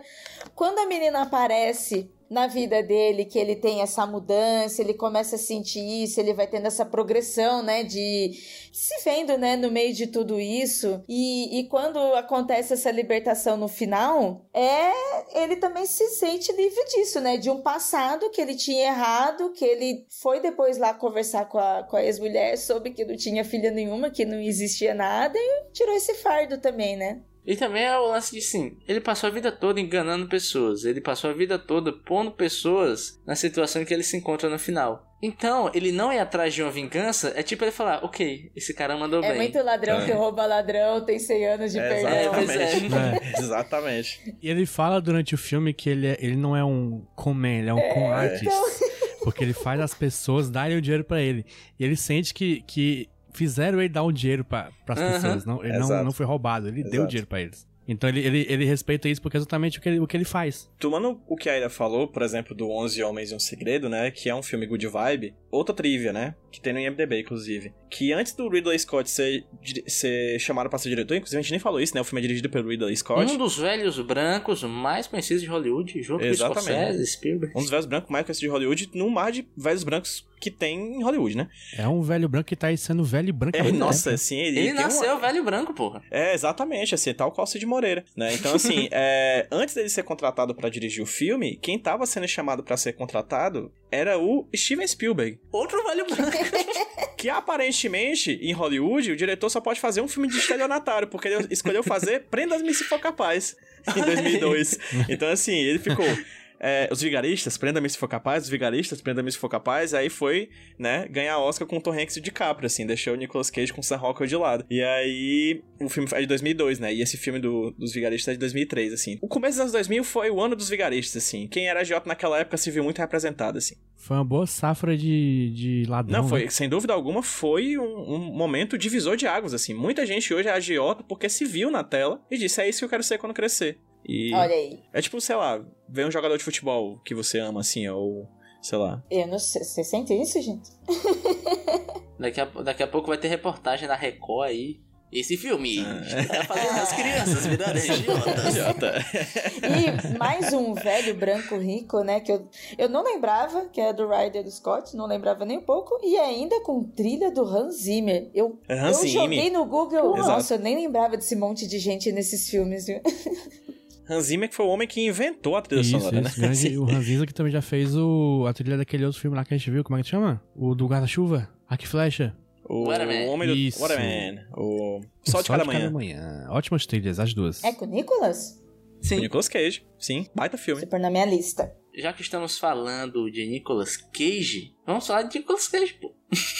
Quando a menina aparece na vida dele, que ele tem essa mudança, ele começa a sentir isso, ele vai tendo essa progressão, né, de se vendo, né, no meio de tudo isso, e, e quando acontece essa libertação no final, é, ele também se sente livre disso, né, de um passado que ele tinha errado, que ele foi depois lá conversar com a, com a ex-mulher, soube que não tinha filha nenhuma, que não existia nada, e tirou esse fardo também, né. E também é o lance de sim, ele passou a vida toda enganando pessoas, ele passou a vida toda pondo pessoas na situação em que ele se encontra no final. Então, ele não é atrás de uma vingança, é tipo ele falar, ok, esse cara mandou É bem. muito ladrão É. que rouba ladrão, tem 100 anos de É, perdão. É, é. exatamente. exatamente. E ele fala durante o filme que ele, é- ele não é um conman, ele é um con artist. Porque ele faz as pessoas darem o dinheiro pra ele. E ele sente que, que fizeram ele dar o dinheiro pra, pras Aham. pessoas. Não, ele não, Exato. não foi roubado, ele deu o Exato. dinheiro pra eles. Então ele, ele, ele respeita isso porque é exatamente o que ele, o que ele faz. Tomando o que a Ira falou, por exemplo, do 11 Homens e um Segredo, né? Que é um filme good vibe. Outra trivia, né? Que tem no IMDB, inclusive. Que antes do Ridley Scott ser, ser chamado pra ser diretor, inclusive a gente nem falou isso, né? O filme é dirigido pelo Ridley Scott. Um dos velhos brancos mais conhecidos de Hollywood, junto Exatamente. com Scorsese, Spielberg. Um dos velhos brancos mais conhecidos de Hollywood, no mar de velhos brancos que tem em Hollywood, né? É um velho branco que tá aí sendo velho e branco. É, nossa, tempo. assim, ele, Ele tem uma- nasceu velho branco, porra. É, exatamente, assim, tal qual Cid Moreira, né? Então, assim, é, antes dele ser contratado pra dirigir o filme, quem tava sendo chamado pra ser contratado era o Steven Spielberg. Outro velho branco. Que aparentemente, em Hollywood, o diretor só pode fazer um filme de estelionatário, porque ele escolheu fazer Prenda-me se for capaz, em 2002. Então, assim, ele ficou. É, os vigaristas, prenda-me se for capaz, os vigaristas, prenda-me se for capaz, aí foi, né, ganhar Oscar com Tom Hanks e DiCaprio, assim, deixou o Nicolas Cage com Sam Rockwell de lado. E aí, o filme é de 2002, né, e esse filme do- dos vigaristas é de 2003, assim. O começo dos anos 2000 foi o ano dos vigaristas, assim. Quem era agiota naquela época se viu muito representado, assim. Foi uma boa safra de, de ladrão. Não, foi, né? sem dúvida alguma, foi um, um momento divisor de águas, assim. Muita gente hoje é agiota porque se viu na tela e disse, é isso que eu quero ser quando crescer. E Olha aí. é tipo, sei lá, ver um jogador de futebol que você ama, assim, ou sei lá. Eu não sei. Você sente isso, gente? Daqui a, daqui a pouco vai ter reportagem da Record aí. Esse filme Ah. tá fazendo as crianças idiotas. Agiota. E mais um velho branco rico, né? Que eu, eu não lembrava, que é do Ryder Scott, não lembrava nem um pouco. E ainda com trilha do Hans Zimmer. Eu, Hans eu Zimmer. joguei no Google. Exato. Nossa, eu nem lembrava desse monte de gente nesses filmes, viu? Hans Zimmer que foi o homem que inventou a trilha Isso, sonora, isso. né? Grande, o Hans Zimmer que também já fez o, a trilha daquele outro filme lá que a gente viu, como é que chama? O do guarda-chuva, e Flecha. O Waterman. homem do Isso. Waterman. O Sol de Cada Manhã. Ótimas trilhas, as duas. É com o Nicolas? O Sim, Nicolas Cage. Sim, baita filme. Se pôr na minha lista. já que estamos falando de Nicolas Cage, vamos falar de Nicolas Cage, pô.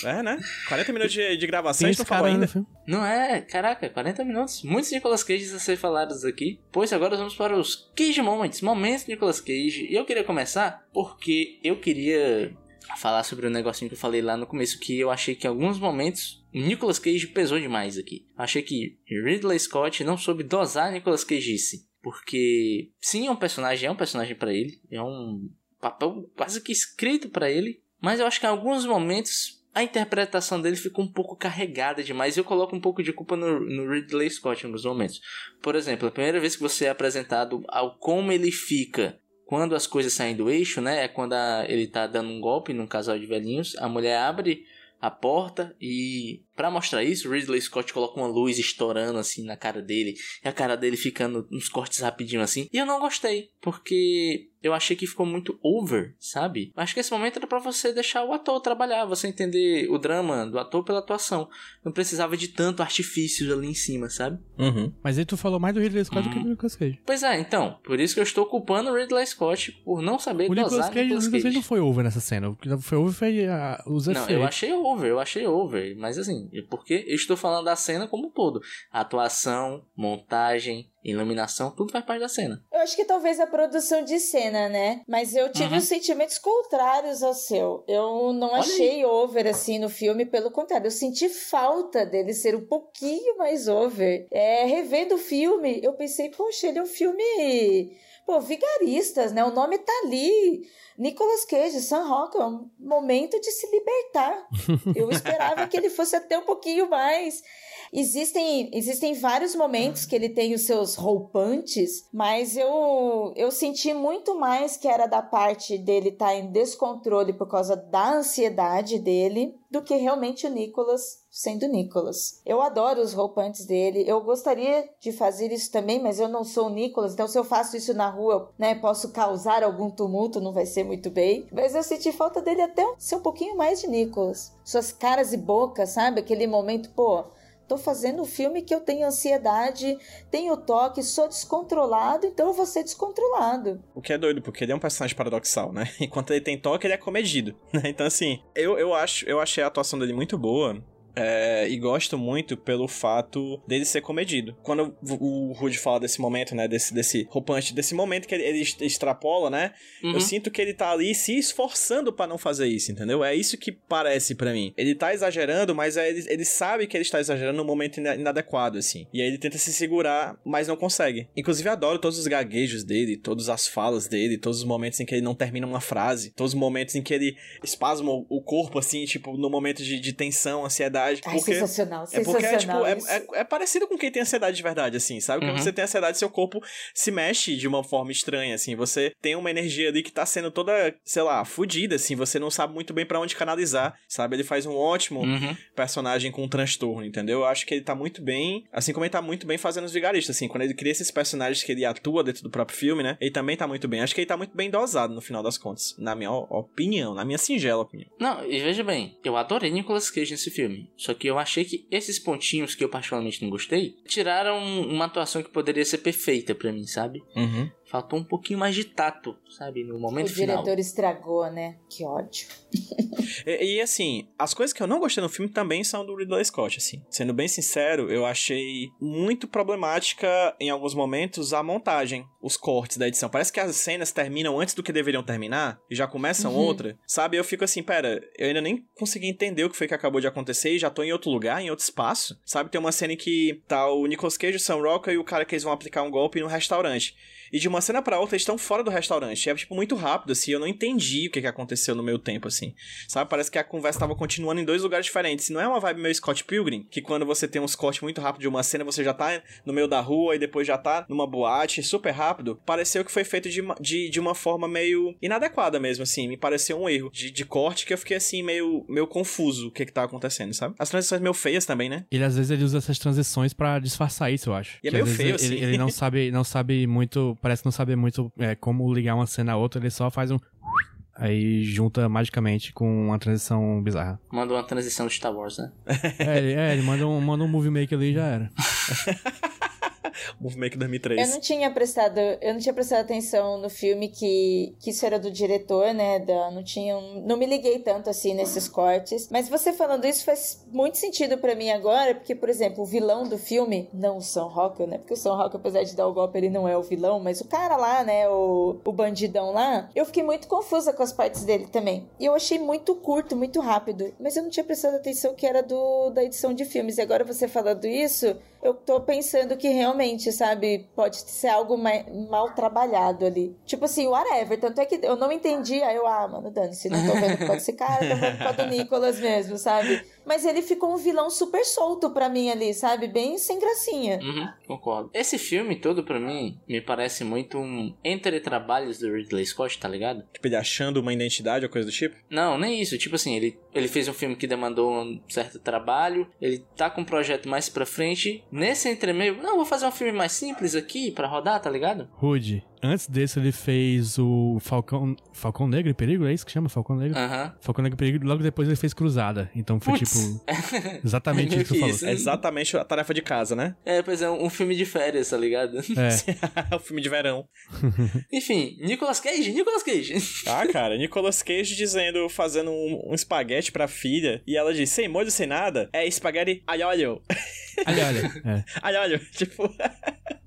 É, né? 40 minutos de, de gravação, Tem a gente esse não falou no ainda. filme. Não é, caraca, 40 minutos. Muitos Nicolas Cages a ser falados aqui. Pois agora vamos para os Cage Moments, momentos de Nicolas Cage. E eu queria começar porque eu queria falar sobre um negocinho que eu falei lá no começo, que eu achei que em alguns momentos o Nicolas Cage pesou demais aqui. Eu achei que Ridley Scott não soube dosar Nicolas Cageice. Porque, sim, é um personagem, é um personagem pra ele. É um papel quase que escrito pra ele. Mas eu acho que em alguns momentos a interpretação dele ficou um pouco carregada demais. E eu coloco um pouco de culpa no, no Ridley Scott em alguns momentos. Por exemplo, a primeira vez que você é apresentado ao como ele fica quando as coisas saem do eixo, né? É quando a- ele tá dando um golpe num casal de velhinhos. A mulher abre a porta e Pra mostrar isso, Ridley Scott coloca uma luz estourando assim na cara dele, e a cara dele ficando uns cortes rapidinho assim. E eu não gostei, porque eu achei que ficou muito over, sabe? Acho que esse momento era pra você deixar o ator trabalhar, você entender o drama do ator pela atuação. Não precisava de tanto artifício ali em cima, sabe? Uhum. Mas aí tu falou mais do Ridley Scott do que do Nicolas Cage. Pois é, então, por isso que eu estou culpando o Ridley Scott por não saber O Nicolas dosar Cage, o Nicolas Nicolas Cage Cage. não foi over nessa cena. O que foi over foi ah, os Não, eu achei over, eu achei over. Mas assim, porque eu estou falando da cena como um todo. Atuação, montagem, iluminação, tudo faz parte da cena. Eu acho que talvez a produção de cena, né? Mas eu tive Uhum. os sentimentos contrários ao seu. Eu não Olha achei over assim no filme, pelo contrário, eu senti falta dele ser um pouquinho mais over. É, revendo o filme, eu pensei, poxa, ele é um filme pô, vigaristas, né? O nome tá ali. Nicolas Cage, Sam Rockwell, é um momento de se libertar. Eu esperava que ele fosse até um pouquinho mais. Existem, existem vários momentos que ele tem os seus roupantes, mas eu, eu senti muito mais que era da parte dele estar tá em descontrole por causa da ansiedade dele do que realmente o Nicolas sendo Nicolas. Eu adoro os roupantes dele. Eu gostaria de fazer isso também, mas eu não sou o Nicolas, então se eu faço isso na rua, né, posso causar algum tumulto, não vai ser muito bem. Mas eu senti falta dele até ser um pouquinho mais de Nicolas. Suas caras e bocas, sabe? Aquele momento, pô, Tô fazendo um filme que eu tenho ansiedade, tenho toque, sou descontrolado, então eu vou ser descontrolado. O que é doido, porque ele é um personagem paradoxal, né? Enquanto ele tem toque, ele é comedido. Né? Então, assim, eu, eu, acho, eu achei a atuação dele muito boa. É, e gosto muito pelo fato dele ser comedido. Quando o Rude fala desse momento, né? Desse, desse roupante, desse momento que ele, ele extrapola, né? Uhum. Eu sinto que ele tá ali se esforçando para não fazer isso, entendeu? É isso que parece para mim. Ele tá exagerando, mas é, ele, ele sabe que ele está exagerando no momento inadequado, assim. E aí ele tenta se segurar, mas não consegue. Inclusive, adoro todos os gaguejos dele, todas as falas dele, todos os momentos em que ele não termina uma frase, todos os momentos em que ele espasma o corpo, assim, tipo, no momento de, de tensão, ansiedade ansiedade. Ai, porque sensacional, é porque é, tipo, é, é, é, parecido com quem tem ansiedade de verdade, assim, sabe? Quando uhum. você tem ansiedade, seu corpo se mexe de uma forma estranha, assim. Você tem uma energia ali que tá sendo toda, sei lá, fodida, assim. Você não sabe muito bem para onde canalizar, sabe? Ele faz um ótimo uhum. personagem com um transtorno, entendeu? Eu acho que ele tá muito bem, assim como ele tá muito bem fazendo os vigaristas, assim. Quando ele cria esses personagens que ele atua dentro do próprio filme, né? Ele também tá muito bem. Acho que ele tá muito bem dosado no final das contas, na minha opinião, na minha singela opinião. Não, e veja bem, eu adorei Nicolas Cage nesse filme. Só que eu achei que esses pontinhos que eu particularmente não gostei tiraram uma atuação que poderia ser perfeita para mim, sabe? Uhum. Faltou um pouquinho mais de tato, sabe? No momento final. O diretor final. estragou, né? Que ódio. e, e, assim, as coisas que eu não gostei no filme também são do Ridley Scott, assim. Sendo bem sincero, eu achei muito problemática em alguns momentos a montagem, os cortes da edição. Parece que as cenas terminam antes do que deveriam terminar e já começam uhum. outra, sabe? Eu fico assim, pera, eu ainda nem consegui entender o que foi que acabou de acontecer e já tô em outro lugar, em outro espaço, sabe? Tem uma cena em que tá o Nicolas Cage, o Sam Rockwell e o cara que eles vão aplicar um golpe no restaurante. E de uma cena para outra eles estão fora do restaurante. É, tipo, muito rápido, assim. Eu não entendi o que, que aconteceu no meu tempo, assim. Sabe? Parece que a conversa tava continuando em dois lugares diferentes. Não é uma vibe meio Scott Pilgrim, que quando você tem uns cortes muito rápido de uma cena, você já tá no meio da rua e depois já tá numa boate, super rápido. Pareceu que foi feito de, de, de uma forma meio inadequada mesmo, assim. Me pareceu um erro de, de corte que eu fiquei, assim, meio, meio confuso o que que tá acontecendo, sabe? As transições meio feias também, né? Ele, às vezes, ele usa essas transições para disfarçar isso, eu acho. E é meio feio, ele, assim. Ele, ele não sabe, não sabe muito, parece não saber muito é, como ligar uma cena a outra, ele só faz um. Aí junta magicamente com uma transição bizarra. Manda uma transição de Star Wars, né? é, ele, é, ele manda um, manda um movie maker ali e já era. Movie Maker 2003. Eu não tinha prestado, eu não tinha prestado atenção no filme que, que isso era do diretor, né? Da, não tinha, não me liguei tanto assim nesses cortes. Mas você falando isso faz muito sentido para mim agora, porque por exemplo, o vilão do filme, não o Sam Rockwell, né? Porque o Sam Rockwell, apesar de dar o golpe, ele não é o vilão, mas o cara lá, né, o, o bandidão lá, eu fiquei muito confusa com as partes dele também. E eu achei muito curto, muito rápido, mas eu não tinha prestado atenção que era do da edição de filmes. E agora você falando isso, eu tô pensando que realmente, sabe, pode ser algo mal trabalhado ali. Tipo assim, whatever. Tanto é que eu não entendi, aí eu, ah, mano, dane-se, não tô vendo por causa desse cara, tô vendo por causa do Nicolas mesmo, sabe? Mas ele ficou um vilão super solto pra mim ali, sabe? Bem sem gracinha. Uhum, concordo. Esse filme todo, pra mim, me parece muito um entre trabalhos do Ridley Scott, tá ligado? Tipo, ele achando uma identidade ou coisa do tipo? Não, nem isso. Tipo assim, ele, ele fez um filme que demandou um certo trabalho, ele tá com um projeto mais pra frente. Nesse entremeio, não, vou fazer um filme mais simples aqui pra rodar, tá ligado? Rude, Antes desse, ele fez o Falcão, Falcão Negro e Perigo, é isso que chama? Falcão Negro? Aham. Uh -huh. Falcão Negro e Perigo, logo depois ele fez Cruzada. Então foi Puts. tipo. Exatamente isso que tu falou. É exatamente a tarefa de casa, né? É, pois é, um filme de férias, tá ligado? É. o filme de verão. Enfim, Nicolas Cage, Nicolas Cage. ah, cara, Nicolas Cage dizendo, fazendo um, um espaguete pra filha, e ela diz, sem molho, sem nada, é espaguete alho. Alho, alho. É. Alho, tipo...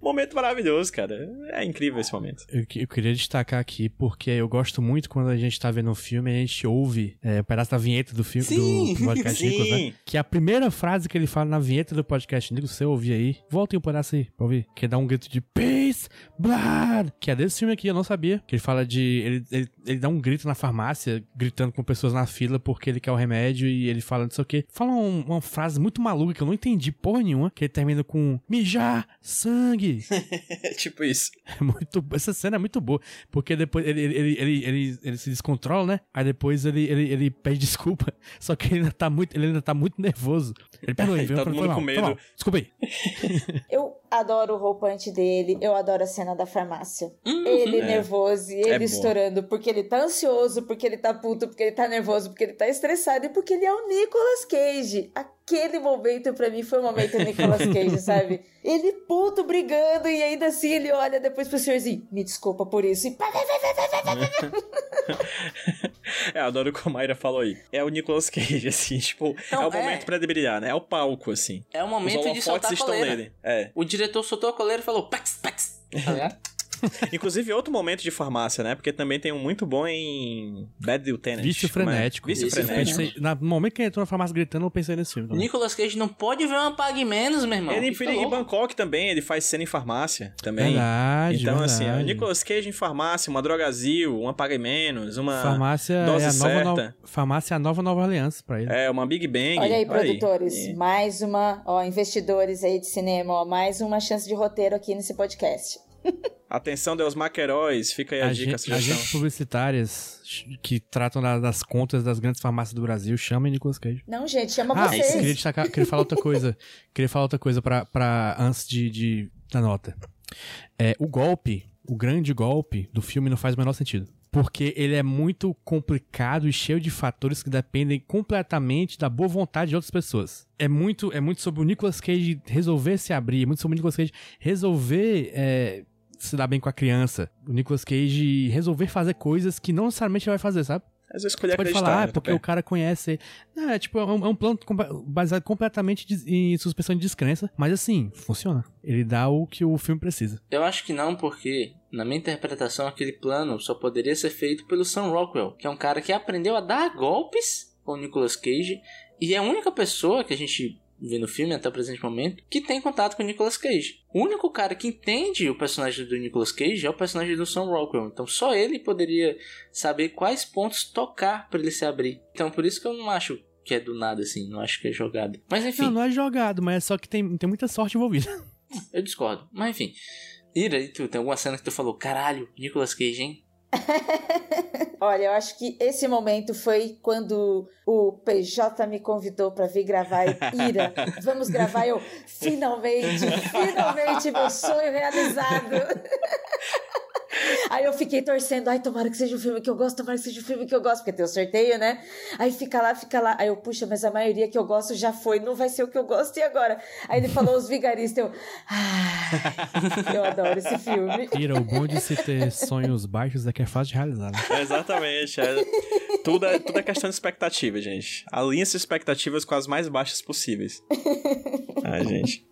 Momento maravilhoso, cara. É incrível esse momento. Eu, eu queria destacar aqui, porque eu gosto muito quando a gente tá vendo um filme e a gente ouve é, um pedaço da vinheta do filme Sim, do podcast sim. Nicolas, né? Que a primeira frase que ele fala na vinheta do podcast Nicolas, você ouvir aí, voltem um pedaço aí pra ouvir. Que dá um grito de Peace, Blood! Que é desse filme aqui, eu não sabia. Que ele fala de. Ele, ele, ele dá um grito na farmácia, gritando com pessoas na fila porque ele quer o remédio e ele fala não sei o quê. Fala um- uma frase muito maluca que eu não entendi porra nenhuma. Que ele termina com mijar, sangue. Tipo isso. É muito, essa cena é muito boa, porque depois ele, ele, ele, ele, ele, ele se descontrola, né? Aí depois ele, ele, ele pede desculpa, só que ele ainda tá muito, ele ainda tá muito nervoso. Ele perdoa, ele Todo mundo mal, com medo. mal. Desculpa aí. Eu adoro o roupante dele, eu adoro a cena da farmácia. Uhum. ele é. nervoso e ele É estourando porque ele tá ansioso, porque ele tá puto, porque ele tá nervoso, porque ele tá estressado e porque ele é o Nicolas Cage. Aquele momento pra mim foi o momento Nicolas Cage, sabe? Ele puto brigando e ainda assim ele olha depois pro senhorzinho, me desculpa por isso. E pá, pá, pá. É, adoro o que a Mayra falou aí. É o Nicolas Cage, assim, tipo, Não, é o é. momento pra ele brilhar, né? É o palco, assim. É o Os momento de soltar a estão nele. É. O diretor soltou a coleira e falou pax, pax. Tá ligado? Inclusive, outro momento de farmácia, né? Porque também tem um muito bom em Bad Lieutenant. Vício é? frenético. Vício Vício frenético. Pensei- no momento que ele entrou na farmácia gritando, eu pensei nesse filme. também. Nicolas Cage não pode ver uma Pague Menos, meu irmão. Ele em, louco. Bangkok também, ele faz cena em farmácia também. Verdade, então, assim, verdade. o Nicolas Cage em farmácia, uma drogazil, uma pague menos, uma. Farmácia dose é a nova, certa. nova, farmácia é a nova Nova Aliança pra ele. É, uma Big Bang. Olha aí, produtores, E- mais uma, ó, investidores aí de cinema, ó, mais uma chance de roteiro aqui nesse podcast. Atenção, Deus Maqueróis, fica aí a, dica, a Agentes sugestão. agentes publicitárias que tratam da- das contas das grandes farmácias do Brasil, chamem Nicolas Cage. Não, gente, chama Ah, vocês. queria destacar, queria falar outra coisa. queria falar outra coisa pra, pra antes de, de da nota. É, o golpe, o grande golpe do filme não faz o menor sentido. Porque ele é muito complicado e cheio de fatores que dependem completamente da boa vontade de outras pessoas. É muito, é muito sobre o Nicolas Cage resolver se abrir, é muito sobre o Nicolas Cage resolver é, se dar bem com a criança. O Nicolas Cage resolver fazer coisas que não necessariamente ele vai fazer, sabe? Às vezes escolher Pode falar, ah, né, porque Topé? o cara conhece. Não, é tipo, é um, é um plano baseado completamente em suspensão de descrença, mas assim, funciona. Ele dá o que o filme precisa. Eu acho que não, porque, na minha interpretação, aquele plano só poderia ser feito pelo Sam Rockwell, que é um cara que aprendeu a dar golpes com o Nicolas Cage, e é a única pessoa que a gente vê no filme até o presente momento que tem contato com o Nicolas Cage. O único cara que entende o personagem do Nicolas Cage é o personagem do Sam Rockwell. Então só ele poderia saber quais pontos tocar para ele se abrir. Então por isso que eu não acho que é do nada assim, não acho que é jogado. Mas enfim, Não, não é jogado, mas é só que tem, tem muita sorte envolvida. eu discordo. Mas enfim. Ira, e tu, tem alguma cena que tu falou, caralho, Nicolas Cage, hein? Olha, eu acho que esse momento foi quando o PJ me convidou pra vir gravar. Ira, vamos gravar. Eu, finalmente, finalmente, meu sonho realizado. Aí eu fiquei torcendo, ai, tomara que seja o filme que eu gosto, tomara que seja o filme que eu gosto, porque tem o sorteio, né? Aí fica lá, fica lá. Aí eu, puxa, mas a maioria que eu gosto já foi, não vai ser o que eu gosto, e agora? Aí ele falou os vigaristas, eu, ai, eu adoro esse filme. Ira, o bom de se ter sonhos baixos é que é fácil de realizar. Né? É, Exatamente. É, tudo, é, tudo é questão de expectativa, gente. Alinhe suas expectativas com as mais baixas possíveis. Ai, gente.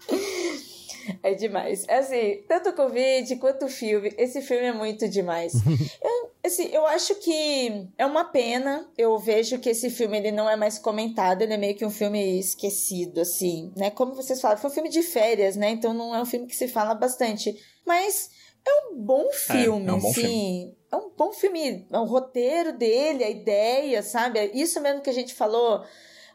É demais. Assim, tanto o Covid quanto o filme, esse filme é muito demais. eu, assim, eu acho que é uma pena. Eu vejo que esse filme ele não é mais comentado, ele é meio que um filme esquecido, assim, né? Como vocês falaram, foi um filme de férias, né? Então não é um filme que se fala bastante. Mas é um bom filme, é um bom assim. É um bom filme. É o roteiro dele, a ideia, sabe? É Isso mesmo que a gente falou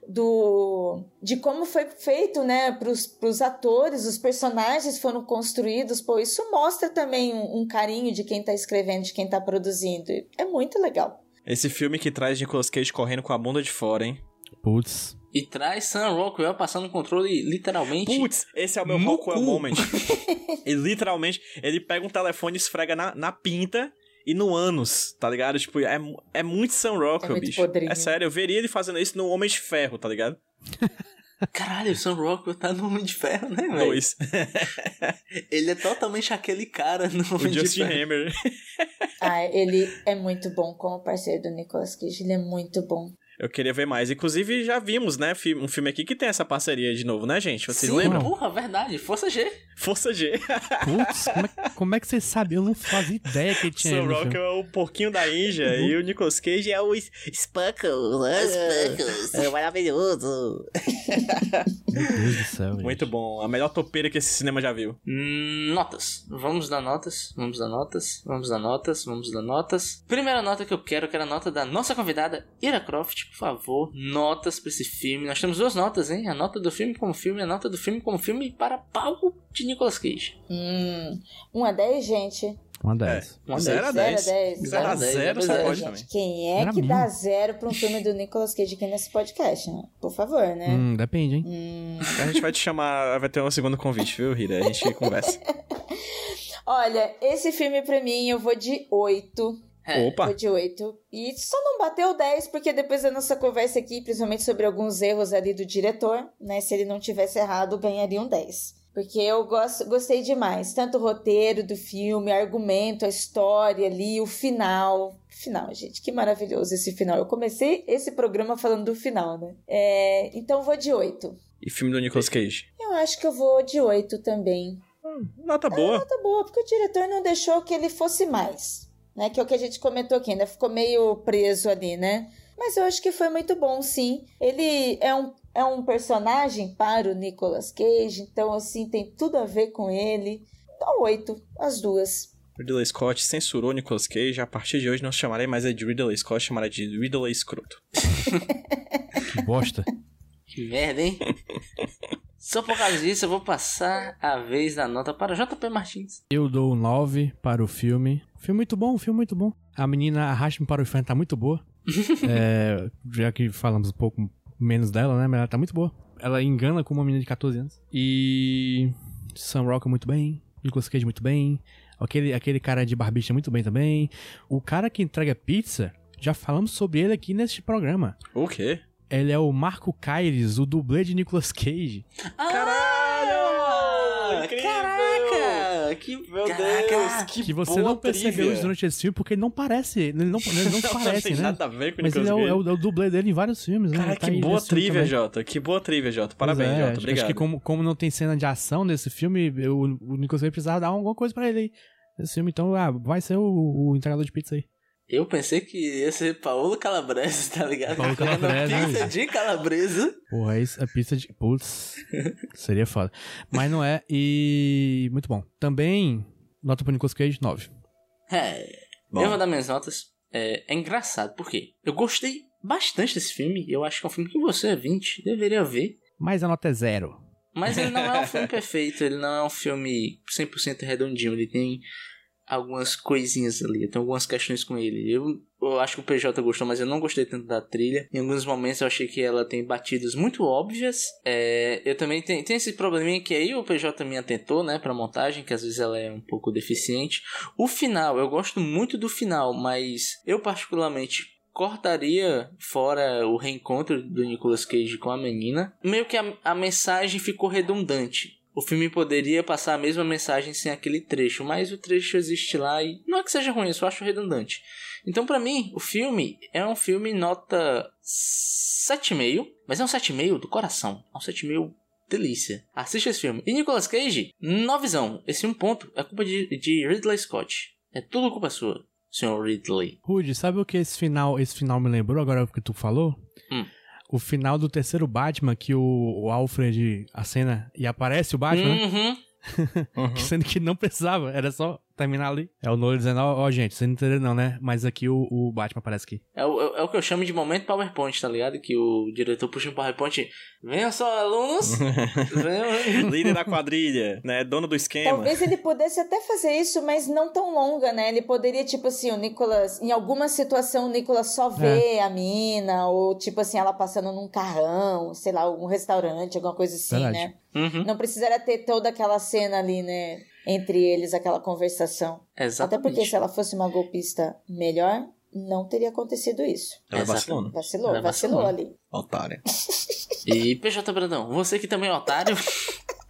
do de como foi feito, né, pros, pros atores, os personagens foram construídos, pô, isso mostra também um, um carinho de quem tá escrevendo, de quem tá produzindo. É muito legal. Esse filme que traz Nicolas Cage correndo com a bunda de fora, hein? Putz. E traz Sam Rockwell passando o controle literalmente. Putz, esse é o meu Rockwell cu. Moment. e literalmente, ele pega um telefone e esfrega na, na pinta e no ânus, tá ligado? Tipo, é, é muito Sam Rockwell, É muito bicho. podrinho. É sério, eu veria ele fazendo isso no Homem de Ferro, tá ligado? Caralho, o Sam Rockwell tá no Homem de Ferro, né, velho? Dois. Ele é totalmente aquele cara no o Homem de Justin Ferro. Hammer. Ah, ele é muito bom como parceiro do Nicolas Cage, ele é muito bom. Eu queria ver mais. Inclusive, já vimos, né? Um filme aqui que tem essa parceria de novo, né, gente? Vocês Sim, lembram? Porra, verdade. Força G. Força G. Putz, como é, como é que você sabe? Eu não fazia ideia que tinha Rockwell filme. é o porquinho da Índia e o Nicolas Cage é o Spuckles. né? É maravilhoso. Meu Deus do céu. gente. Muito bom. A melhor topeira que esse cinema já viu. Hum, notas. Vamos dar notas. Vamos dar notas. Vamos dar notas. Vamos dar notas. Primeira nota que eu quero, que era a nota da nossa convidada, Ira Croft, por favor. Notas pra esse filme. Nós temos duas notas, hein? A nota do filme como filme, a nota do filme como filme para palco de Nicolas Cage. Hum, 1 a 10, gente. Uma 10. Uma 0 a 0 a 10. 10. 0 a Zero a 0 dez, você é, pode Gente, também. quem é Era que mesmo. dá zero pra um filme do Nicolas Cage aqui nesse podcast? né? Por favor, né? Hum, depende, hein? Hum. A gente vai te chamar, vai ter um segundo convite, viu, Rita? A gente conversa. Olha, esse filme pra mim eu vou de 8. É. Opa! Vou de 8. E só não bateu 10, porque depois da nossa conversa aqui, principalmente sobre alguns erros ali do diretor, né? Se ele não tivesse errado, ganharia um 10. Porque eu gosto, gostei demais. Tanto o roteiro do filme, argumento, a história ali, o final. Final, gente, que maravilhoso esse final. Eu comecei esse programa falando do final, né? É, então vou de 8. E filme do Nicolas Cage? Eu acho que eu vou de 8 também. Nota boa. Tá boa, porque o diretor não deixou que ele fosse mais, né? Que é o que a gente comentou aqui, ainda ficou meio preso ali, né? Mas eu acho que foi muito bom, sim. Ele é um, é um personagem para o Nicolas Cage, então, assim, tem tudo a ver com ele. Então, oito, as duas. Ridley Scott censurou Nicolas Cage. A partir de hoje não chamarei mais de Ridley Scott, chamarei de Ridley Escroto. Que bosta. Que merda, hein? Só por causa disso, eu vou passar a vez da nota para JP Martins. Eu dou 9 para o filme. Filme muito bom, filme muito bom. A menina Arraste-me para o Inferno tá muito boa. É, já que falamos um pouco menos dela, né? Mas ela tá muito boa. Ela engana com uma menina de 14 anos. E. Sam Rockwell muito bem. Nicolas Cage muito bem. Aquele, aquele cara de barbicha muito bem também. O cara que entrega pizza, já falamos sobre ele aqui neste programa. O quê? Ele é o Marco Caires, o dublê de Nicolas Cage. Caralho! Incrível! Caraca! Que Meu Caraca! Deus, que Que você não percebeu isso durante esse filme, porque ele não parece. Ele não, ele não, parece, tem né? nada a ver com Mas Nicolas ele é o, é, o, é o dublê dele em vários filmes, né? Cara, Ele tá que aí boa nesse trivia. Jota. Que boa trivia, Jota. Parabéns, é, Jota. acho- Obrigado. Acho que como, como não tem cena de ação desse filme, eu- o Nicolas Cage precisava dar alguma coisa pra ele aí. Nesse filme, então, ah, vai ser o, o entregador de pizza aí. Eu pensei que ia ser Paulo Calabrese, tá ligado? Paulo Comendo Calabrese, Pizza né? de calabresa. Porra, isso é pizza de. Putz. seria foda. Mas não é, e. Muito bom. Também, nota pro Nicolas Cage, 9. É, Bom. eu vou dar minhas notas. É, é engraçado, por quê? Eu gostei bastante desse filme. e Eu acho que é um filme que você, 20, deveria ver. Mas a nota é zero. Mas ele não é um filme perfeito, ele não é um filme 100% redondinho, ele tem algumas coisinhas ali, tem algumas questões com ele. Eu, eu acho que o PJ gostou, mas eu não gostei tanto da trilha. Em alguns momentos eu achei que ela tem batidas muito óbvias. É, eu também tenho, tem esse probleminha que aí o PJ me atentou, né, pra montagem, que às vezes ela é um pouco deficiente. O final, eu gosto muito do final, mas eu particularmente cortaria fora o reencontro do Nicolas Cage com a menina. Meio que a, a mensagem ficou redundante. O filme poderia passar a mesma mensagem sem aquele trecho, mas o trecho existe lá e não é que seja ruim, eu só acho redundante. Então, pra mim, o filme é um filme nota 7,5, mas é um 7,5 do coração. É um 7,5 delícia. Assiste esse filme. E Nicolas Cage, novizão. Esse um ponto é culpa de, de Ridley Scott. É tudo culpa sua, senhor Ridley. Rude, sabe o que esse final, esse final me lembrou agora que tu falou? Hum. O final do terceiro Batman, que o, o Alfred acena e aparece o Batman, né? Uhum. Uhum. sendo que não precisava, era só terminar ali. É o Nolan dizendo, ó, ó, gente, vocês não entenderam não, né? Mas aqui o, o Batman aparece aqui. É o, é o que eu chamo de momento PowerPoint, tá ligado? Que o diretor puxa um PowerPoint. Venham só, alunos. Venham. Líder da quadrilha, né? Dono do esquema. Talvez ele pudesse até fazer isso, mas não tão longa, né? Ele poderia, tipo assim, o Nicolas. Em alguma situação, o Nicolas só vê a mina, ou tipo assim, ela passando num carrão, sei lá, um restaurante, alguma coisa assim, Verdade. né? Uhum. Não precisaria ter toda aquela cena ali, né? Entre eles, aquela conversação. Até Exatamente. porque se ela fosse uma golpista melhor, não teria acontecido isso. Ela é vacilona. Vacilou, Ela vacilou vacilou. ali. Otária. E PJ Brandão, você que também é otário.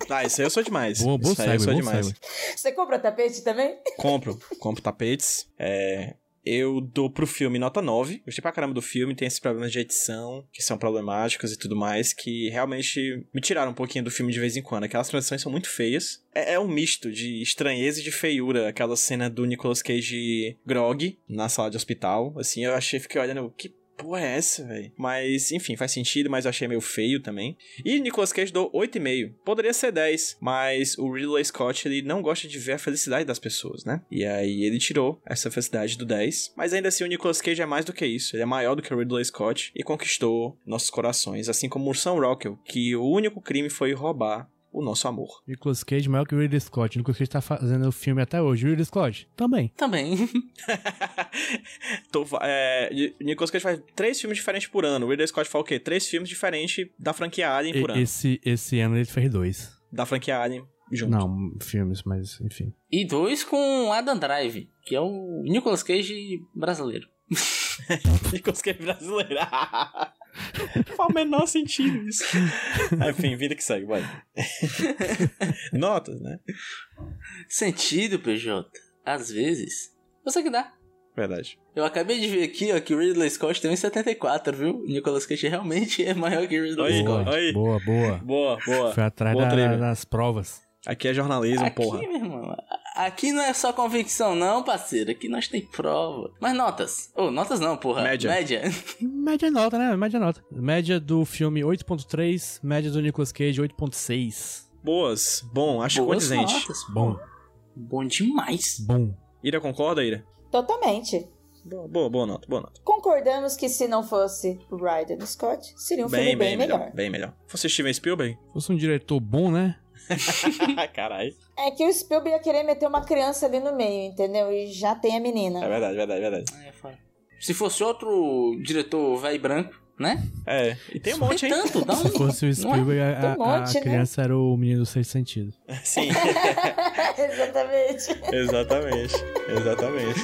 Ah, isso aí eu sou demais. Boa, boa isso aí eu sou demais. segue. Você compra tapete também? Compro. Compro tapetes. É... eu dou pro filme nota 9. Gostei pra caramba do filme, tem esses problemas de edição, que são problemáticos e tudo mais, que realmente me tiraram um pouquinho do filme de vez em quando. Aquelas transições são muito feias. É, é um misto de estranheza e de feiura, aquela cena do Nicolas Cage grog na sala de hospital. Assim, eu achei, fiquei olhando, que porra é essa, velho? Mas, enfim, faz sentido, mas eu achei meio feio também. E Nicolas Cage dou 8,5. Poderia ser 10, mas o Ridley Scott, ele não gosta de ver a felicidade das pessoas, né? E aí ele tirou essa felicidade do 10. Mas ainda assim, o Nicolas Cage é mais do que isso. Ele é maior do que o Ridley Scott e conquistou nossos corações. Assim como o Sam Rockwell, que o único crime foi roubar o nosso amor. Nicolas Cage maior que o Ridley Scott. Nicolas Cage tá fazendo o filme até hoje. O Ridley Scott também. Também. Tô, é, Nicolas Cage faz três filmes diferentes por ano. O Ridley Scott faz o quê? Três filmes diferentes da franquia Alien por E- ano. Esse, esse ano ele fez dois. Da franquia Alien junto. Não, filmes, mas enfim. E dois com Adam Drive, que é o Nicolas Cage brasileiro. Nicolas Cage brasileiro. Faz o menor sentido isso. Enfim, vida que segue, vai. Notas, né? Sentido, PJ. Às vezes, você que dá. Verdade. Eu acabei de ver aqui, ó, que o Ridley Scott tem 1,74, viu? O Nicolas Cage realmente é maior que o Ridley Aí, Scott. aí. Boa, boa. Boa, boa. Foi atrás Boa da- das provas. Aqui é jornalismo, Aqui, porra. meu irmão, aqui não é só convicção, não, parceiro. Aqui nós tem prova. Mas notas. Ô, notas não, porra. Média. Média. Média nota, né? Média nota. Média do filme 8.3, média do Nicolas Cage 8.6. Boas. Bom, acho Boas condizente. notas. Bom, Bom demais. bom. Ira concorda, Ira? Totalmente. Boa, boa, boa nota, boa nota. Concordamos que se não fosse o Ryder Scott, seria um filme bem, melhor. Bem melhor. Fosse Steven Spielberg? Se fosse um diretor bom, né? Caralho. É que o Spielberg ia querer meter uma criança ali no meio, entendeu? E já tem a menina. É verdade, verdade, verdade. É. Se fosse outro diretor velho branco, né? É, e tem um monte, hein? tanto, dá Se um... fosse o Spielberg, a, a- a né? criança era o menino dos seis sentidos. Sim, Exatamente. exatamente. Exatamente.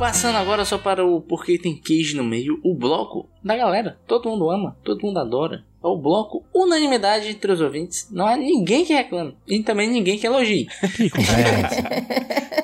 Passando agora só para o Porque Tem Queijo no Meio, o bloco da galera. Todo mundo ama, todo mundo adora. É o bloco unanimidade entre os ouvintes. Não há ninguém que reclame. E também ninguém que elogie. Que conversa.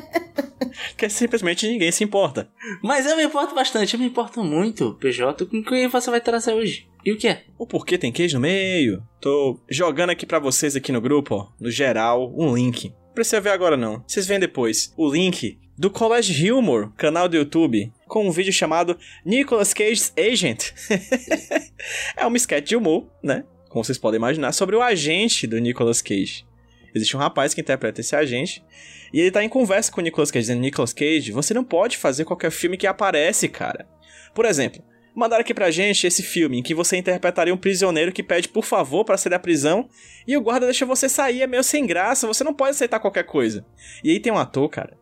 Que simplesmente ninguém se importa. Mas eu me importo bastante, eu me importo muito, PJ, com o que você vai trazer hoje. E o que é? O porquê tem queijo no meio? Tô jogando aqui pra vocês aqui no grupo, ó, no geral, um link. Não precisa ver agora não, vocês veem depois. O link do College Humor, canal do YouTube, com um vídeo chamado Nicolas Cage's Agent. é uma sketch de humor, né? Como vocês podem imaginar, sobre o agente do Nicolas Cage. Existe um rapaz que interpreta esse agente e ele tá em conversa com o Nicolas Cage, dizendo: Nicolas Cage, você não pode fazer qualquer filme que aparece, cara. Por exemplo, mandaram aqui pra gente esse filme em que você interpretaria um prisioneiro que pede por favor pra sair da prisão e o guarda deixa você sair, é meio sem graça, você não pode aceitar qualquer coisa. E aí tem um ator, cara,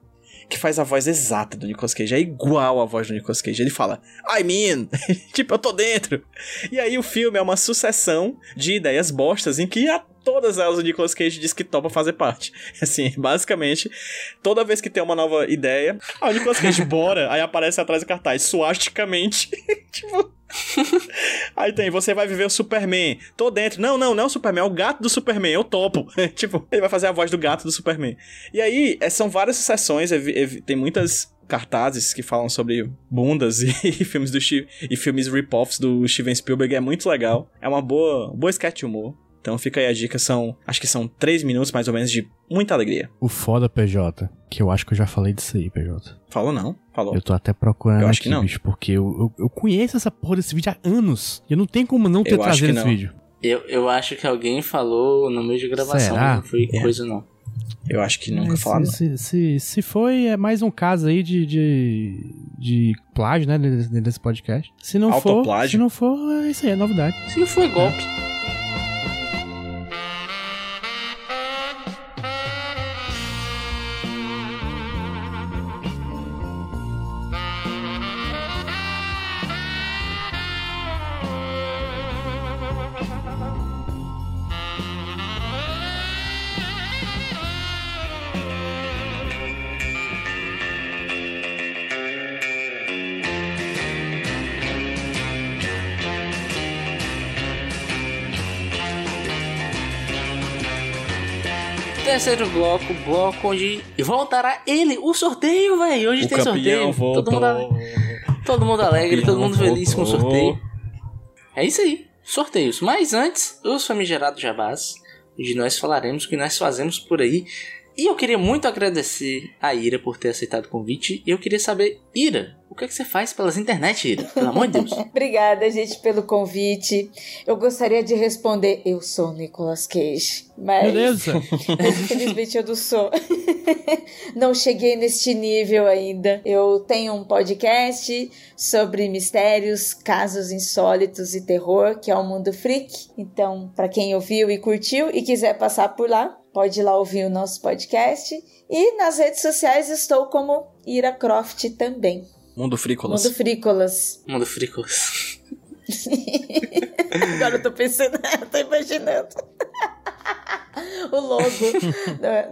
que faz a voz exata do Nicolas Cage, é igual a voz do Nicolas Cage. Ele fala, I mean, tipo, eu tô dentro. E aí o filme é uma sucessão de ideias bostas em que a todas elas o Nicolas Cage diz que topa fazer parte. Assim, basicamente, toda vez que tem uma nova ideia, ah, o Nicolas Cage, bora, aí aparece atrás do cartaz, suasticamente, tipo... Aí tem, você vai viver o Superman. Tô dentro. Não, não, não é o Superman, é o gato do Superman, eu topo. tipo, ele vai fazer a voz do gato do Superman. E aí, é, são várias sessões, tem muitas cartazes que falam sobre bundas e, filmes do e filmes rip-offs do Steven Spielberg, é muito legal. É uma boa, boa sketch humor. Então fica aí a dica, são, acho que são três minutos mais ou menos de muita alegria. O foda, PJ, que eu acho que eu já falei disso aí, PJ. Falou não? Falou. Eu tô até procurando Eu acho aqui, que não. bicho, porque eu, eu, eu conheço essa porra desse vídeo há anos. E eu não tenho como não ter Eu trazido esse não. vídeo. Eu, eu acho que alguém falou no meio de gravação, Será? não foi É. coisa não. Eu acho que nunca Mas falaram. se, se, se, foi, é mais um caso aí de, de, de plágio, né, desse, podcast. Se não for, se não for, é isso aí, é novidade. Se não foi golpe. Terceiro bloco, bloco onde voltará ele, o sorteio, velho. Hoje O tem sorteio. voltou. Todo mundo, ale- todo mundo alegre, todo mundo feliz com o sorteio. É isso aí, sorteios. Mas antes, os famigerados jabás, onde nós falaremos o que nós fazemos por aí. E eu queria muito agradecer a Ira por ter aceitado o convite. E eu queria saber, Ira, o que, é que você faz pelas internet, Ira? Pelo amor de Deus. Obrigada, gente, pelo convite. Eu gostaria de responder: eu sou o Nicolas Cage. Mas, céu. infelizmente, eu não sou. não cheguei neste nível ainda. Eu tenho um podcast sobre mistérios, casos insólitos e terror, que é o Mundo Freak. Então, para quem ouviu e curtiu e quiser passar por lá, pode ir lá ouvir o nosso podcast. E nas redes sociais estou como Ira Croft também. Mundo Frícolas. Mundo Frícolas. Mundo Fricos. Agora eu tô pensando, eu tô imaginando. O logo.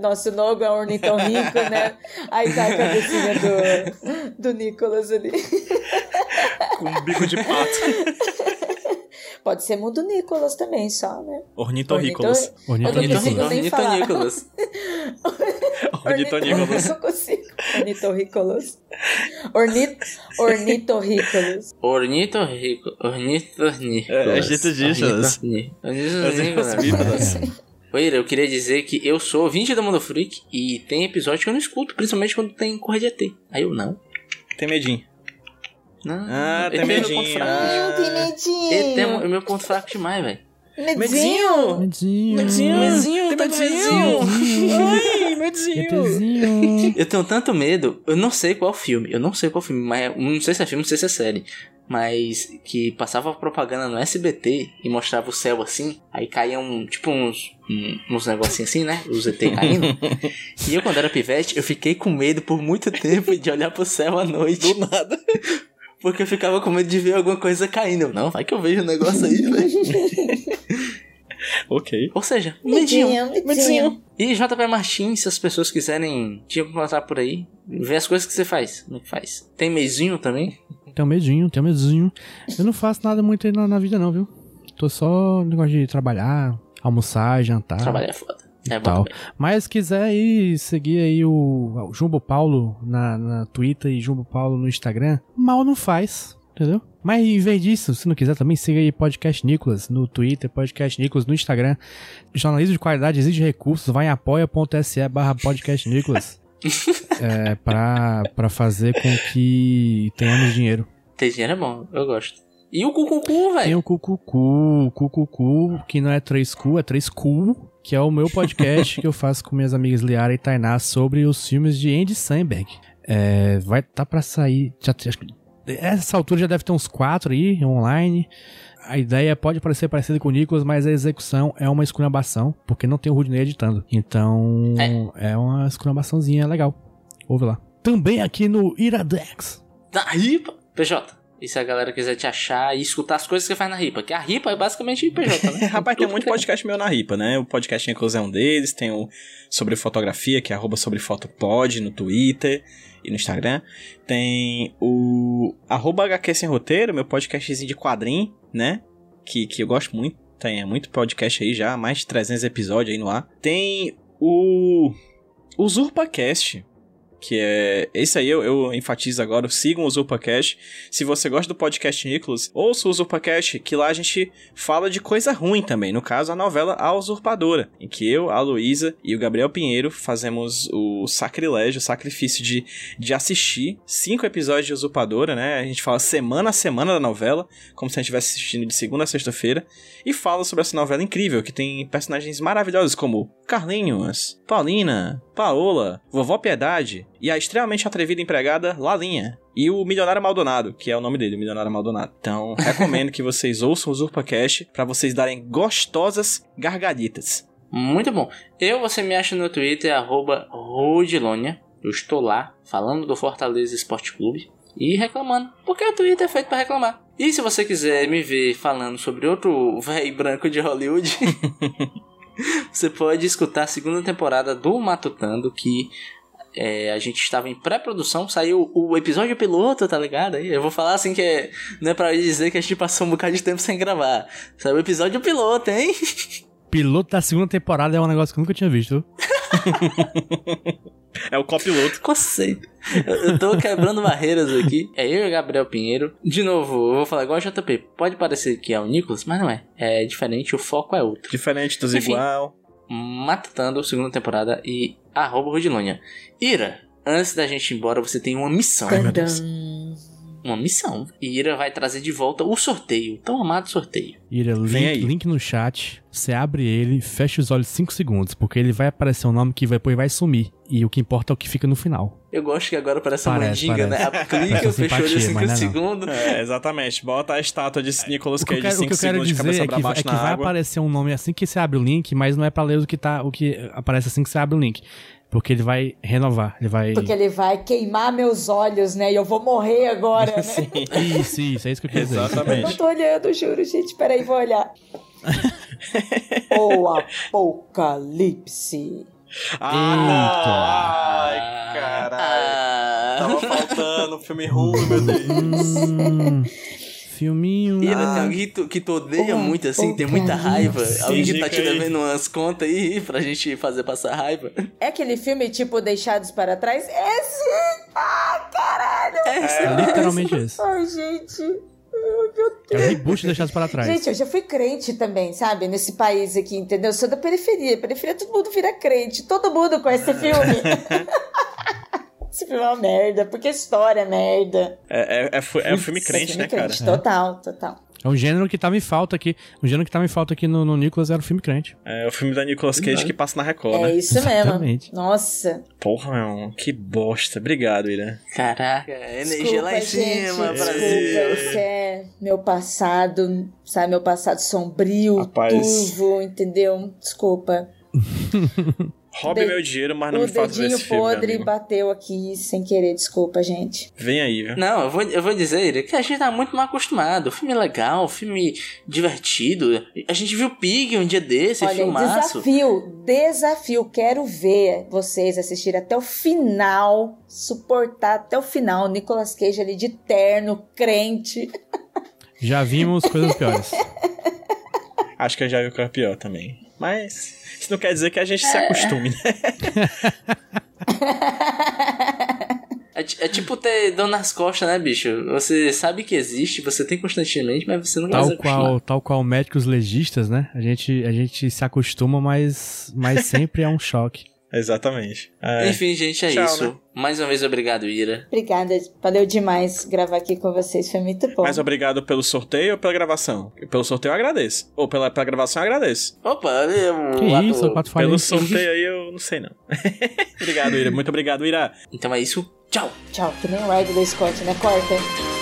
Nosso logo é um ornitorrinco, né? Aí tá a cabecinha do, do Nicolas ali. Com um bico de pato. Pode ser mundo Nicolas também, só, né? Ornitorrícolas. Nicolas. Ornitornícolas. Eu não consigo. Ornitorrícolas. Ornit... Ornitorrícolas. Ornitorrico. Ornitornicolas. É, as dito ditas. Ornitornicolas. bípedas. Oi, Ira, eu queria dizer que eu sou ouvinte do Mundo Freak e tem episódio que eu não escuto, principalmente quando tem Corre de ET. Aí eu não. Tem medinho. Ah, ET tem meu medinho. ponto fraco. Ah. Tem medinho. É mo- é meu ponto fraco demais, velho. Medinho. Medinho. Medinho, tem tá medinho. Ai, medinho. Eu tenho tanto medo, eu não sei qual filme, eu não sei qual filme, mas não sei se é filme, não sei se é série. Mas que passava propaganda no SBT e mostrava o céu assim, aí caíam tipo uns, uns negocinhos assim, né? Os ET caindo. e eu, quando era pivete, eu fiquei com medo por muito tempo de olhar pro céu à noite. Do nada. Porque eu ficava com medo de ver alguma coisa caindo. Não, vai que eu vejo um negócio aí, velho. Ok. Ou seja, medinho. Medinho. Medinho. E JP Martins, se as pessoas quiserem te encontrar por aí, ver as coisas que você faz. Como é que faz? Tem meizinho também? Tenho medinho, tenho medinho. Eu não faço nada muito aí na, na vida, não, viu? Tô só no negócio de trabalhar, almoçar, jantar. Trabalhar é foda. É bom Tal. Mas se quiser aí seguir aí o, o Jumbo Paulo na, na Twitter e Jumbo Paulo no Instagram, mal não faz, entendeu? Mas em vez disso, se não quiser também, siga aí Podcast Nicolas no Twitter, Podcast Nicolas no Instagram. Jornalismo de qualidade exige recursos, vai em apoia.se barra Podcast Nicolas. é, pra, pra fazer com que tenhamos dinheiro. Ter dinheiro é bom, eu gosto. E o Cucucu, Tem velho. o Cucucu, o Cucucu, que não é 3Cu, é 3Cu, que é o meu podcast que eu faço com minhas amigas Liara e Tainá sobre os filmes de Andy Samberg. É, vai tá pra sair. Já, que- essa altura já deve ter uns quatro aí online. A ideia pode parecer parecida com o Nicolas, mas a execução é uma esculhambação, porque não tem o Rudney editando. Então, é, uma esculhambaçãozinha legal. Ouve lá. Também aqui no Iradex. Da ripa. PJ. E se a galera quiser te achar e escutar as coisas que você faz na ripa? Que a ripa é basicamente PJ, né? Rapaz, tem muito podcast meu na RIPA, né? O podcast Nicolas é um deles, tem o sobre fotografia, que é arroba sobre fotopod no Twitter e no Instagram. Tem o arroba HQ Sem Roteiro, meu podcastzinho de quadrinho, né? Que, que eu gosto muito. Tem é muito podcast aí já, mais de 300 episódios aí no ar. Tem o UsurpaCast, que é. Esse aí eu, eu enfatizo agora. Sigam o UsurpaCast. Se você gosta do podcast Nicolas, ouça o UsurpaCast, que lá a gente fala de coisa ruim também. No caso, a novela A Usurpadora, em que eu, a Luísa e o Gabriel Pinheiro fazemos o sacrilégio, o sacrifício de, de assistir cinco episódios de Usurpadora, né? A gente fala semana a semana da novela, como se a gente estivesse assistindo de segunda a sexta-feira, e fala sobre essa novela incrível, que tem personagens maravilhosos como Carlinhos, Paulina, Paola, Vovó Piedade e a extremamente atrevida empregada Lalinha. E o Milionário Maldonado, que é o nome dele, o Milionário Maldonado. Então, recomendo que vocês ouçam o UsurpaCast para vocês darem gostosas gargalhitas. Muito bom. Eu, você me acha no Twitter, arroba Rodilonia. Eu estou lá, falando do Fortaleza Esporte Clube e reclamando. Porque o Twitter é feito para reclamar. E se você quiser me ver falando sobre outro velho branco de Hollywood, você pode escutar a segunda temporada do Matutando, que é, a gente estava em pré-produção, saiu o episódio piloto, tá ligado? Aí eu vou falar assim que é, não é pra dizer que a gente passou um bocado de tempo sem gravar. Saiu o episódio piloto, hein? Piloto da segunda temporada é um negócio que eu nunca tinha visto. viu? É o copiloto. Conceito. Eu, eu tô quebrando barreiras aqui. É eu e o Gabriel Pinheiro. De novo, eu vou falar igual a JP. Pode parecer que é o Nicolas, mas não é. É diferente, o foco é outro. Diferente dos Enfim. igual. Matando, segunda temporada e arroba Rudilônia. Ira, antes da gente ir embora, você tem uma missão. Tadam. Uma missão. E Ira vai trazer de volta o sorteio. o Tão amado sorteio. Ira, link, link no chat. Você abre ele, fecha os olhos 5 segundos, porque ele vai aparecer um nome que vai, depois vai sumir. E o que importa é o que fica no final. Eu gosto que agora parece uma Parece, mandinga, né? Parece fechou de simpatia, 5 mas não é não. segundos. É, exatamente. Bota a estátua de Nicolas que Cage quero, o que 5 eu quero segundos de dizer cabeça é pra que, baixo é que na vai água. aparecer um nome assim que você abre o link, mas não é pra ler o que, tá, o que aparece assim que você abre o link. Porque ele vai renovar, ele vai... Porque ele vai queimar meus olhos, né? E eu vou morrer agora, né? Isso, isso, é isso que eu quis dizer. Eu Exatamente. não tô olhando, juro, gente. Peraí, vou olhar. o Apocalipse. Ah, ai, caralho. Ah. Tava faltando um filme ruim, meu Deus. Filminho... Ira, ah, tem alguém que tu, que tu odeia Oh, muito, assim, tem muita raiva. Apocalipse. Alguém que tá te aí. devendo umas contas aí pra gente fazer passar raiva. É aquele filme tipo Deixados para Trás? É sim! Ah, caralho! é literalmente esse. Ai, gente. Meu É o Deus. reboot deixado para trás. Gente, eu já fui crente também, sabe? Nesse país aqui, entendeu? Eu sou da periferia. Periferia, todo mundo vira crente. Todo mundo conhece esse filme. esse filme é uma merda. Porque a história é merda. É, é, é, é um filme crente, né, filme é cara? crente, Total, total. É um gênero que tava em falta aqui. Um gênero que tava em falta aqui no, no Nicolas era o filme crente. É o filme da Nicolas Cage que passa na Record, É né? isso Exatamente. mesmo. Nossa. Porra, meu, que bosta. Obrigado, Ira. Caraca, energia Desculpa, lá em gente, cima, desculpa, Brasil. Isso é meu passado, sabe? Meu passado sombrio, Rapaz. turvo, entendeu? Desculpa. Roube De- meu dinheiro, mas não o me faz ver dedinho esse filme, meu podre bateu aqui sem querer, desculpa, gente. Vem aí, viu? Não, eu vou, eu vou dizer que a gente tá muito mal acostumado. O filme legal, o filme divertido. A gente viu Pig um dia desse, Olha, filmaço. desafio, desafio. Quero ver vocês assistirem até o final, suportar até o final. Nicolas Cage ali de terno, crente. Já vimos coisas piores. Acho que eu já vi o que é pior também. Mas isso não quer dizer que a gente se acostume, né? É, ti- é tipo ter dor nas costas, né, bicho? Você sabe que existe, você tem constantemente, mas você não vai se Tal qual, tal qual médicos legistas, né? A gente, a gente se acostuma, mas, mas sempre é um choque. Exatamente. É. Enfim, gente, é Tchau, isso. né? Mais uma vez, obrigado, Ira. Valeu valeu demais gravar aqui com vocês, foi muito bom. Mas obrigado pelo sorteio ou pela gravação? Pelo sorteio eu agradeço. Ou pela, pela gravação eu agradeço. Opa, eu, Que ator. isso, quatro Pelo sorteio aí eu não sei não. obrigado, Ira. Muito obrigado, Ira. Então é isso. Tchau. Tchau, que nem o Ridley Scott, né? Corta.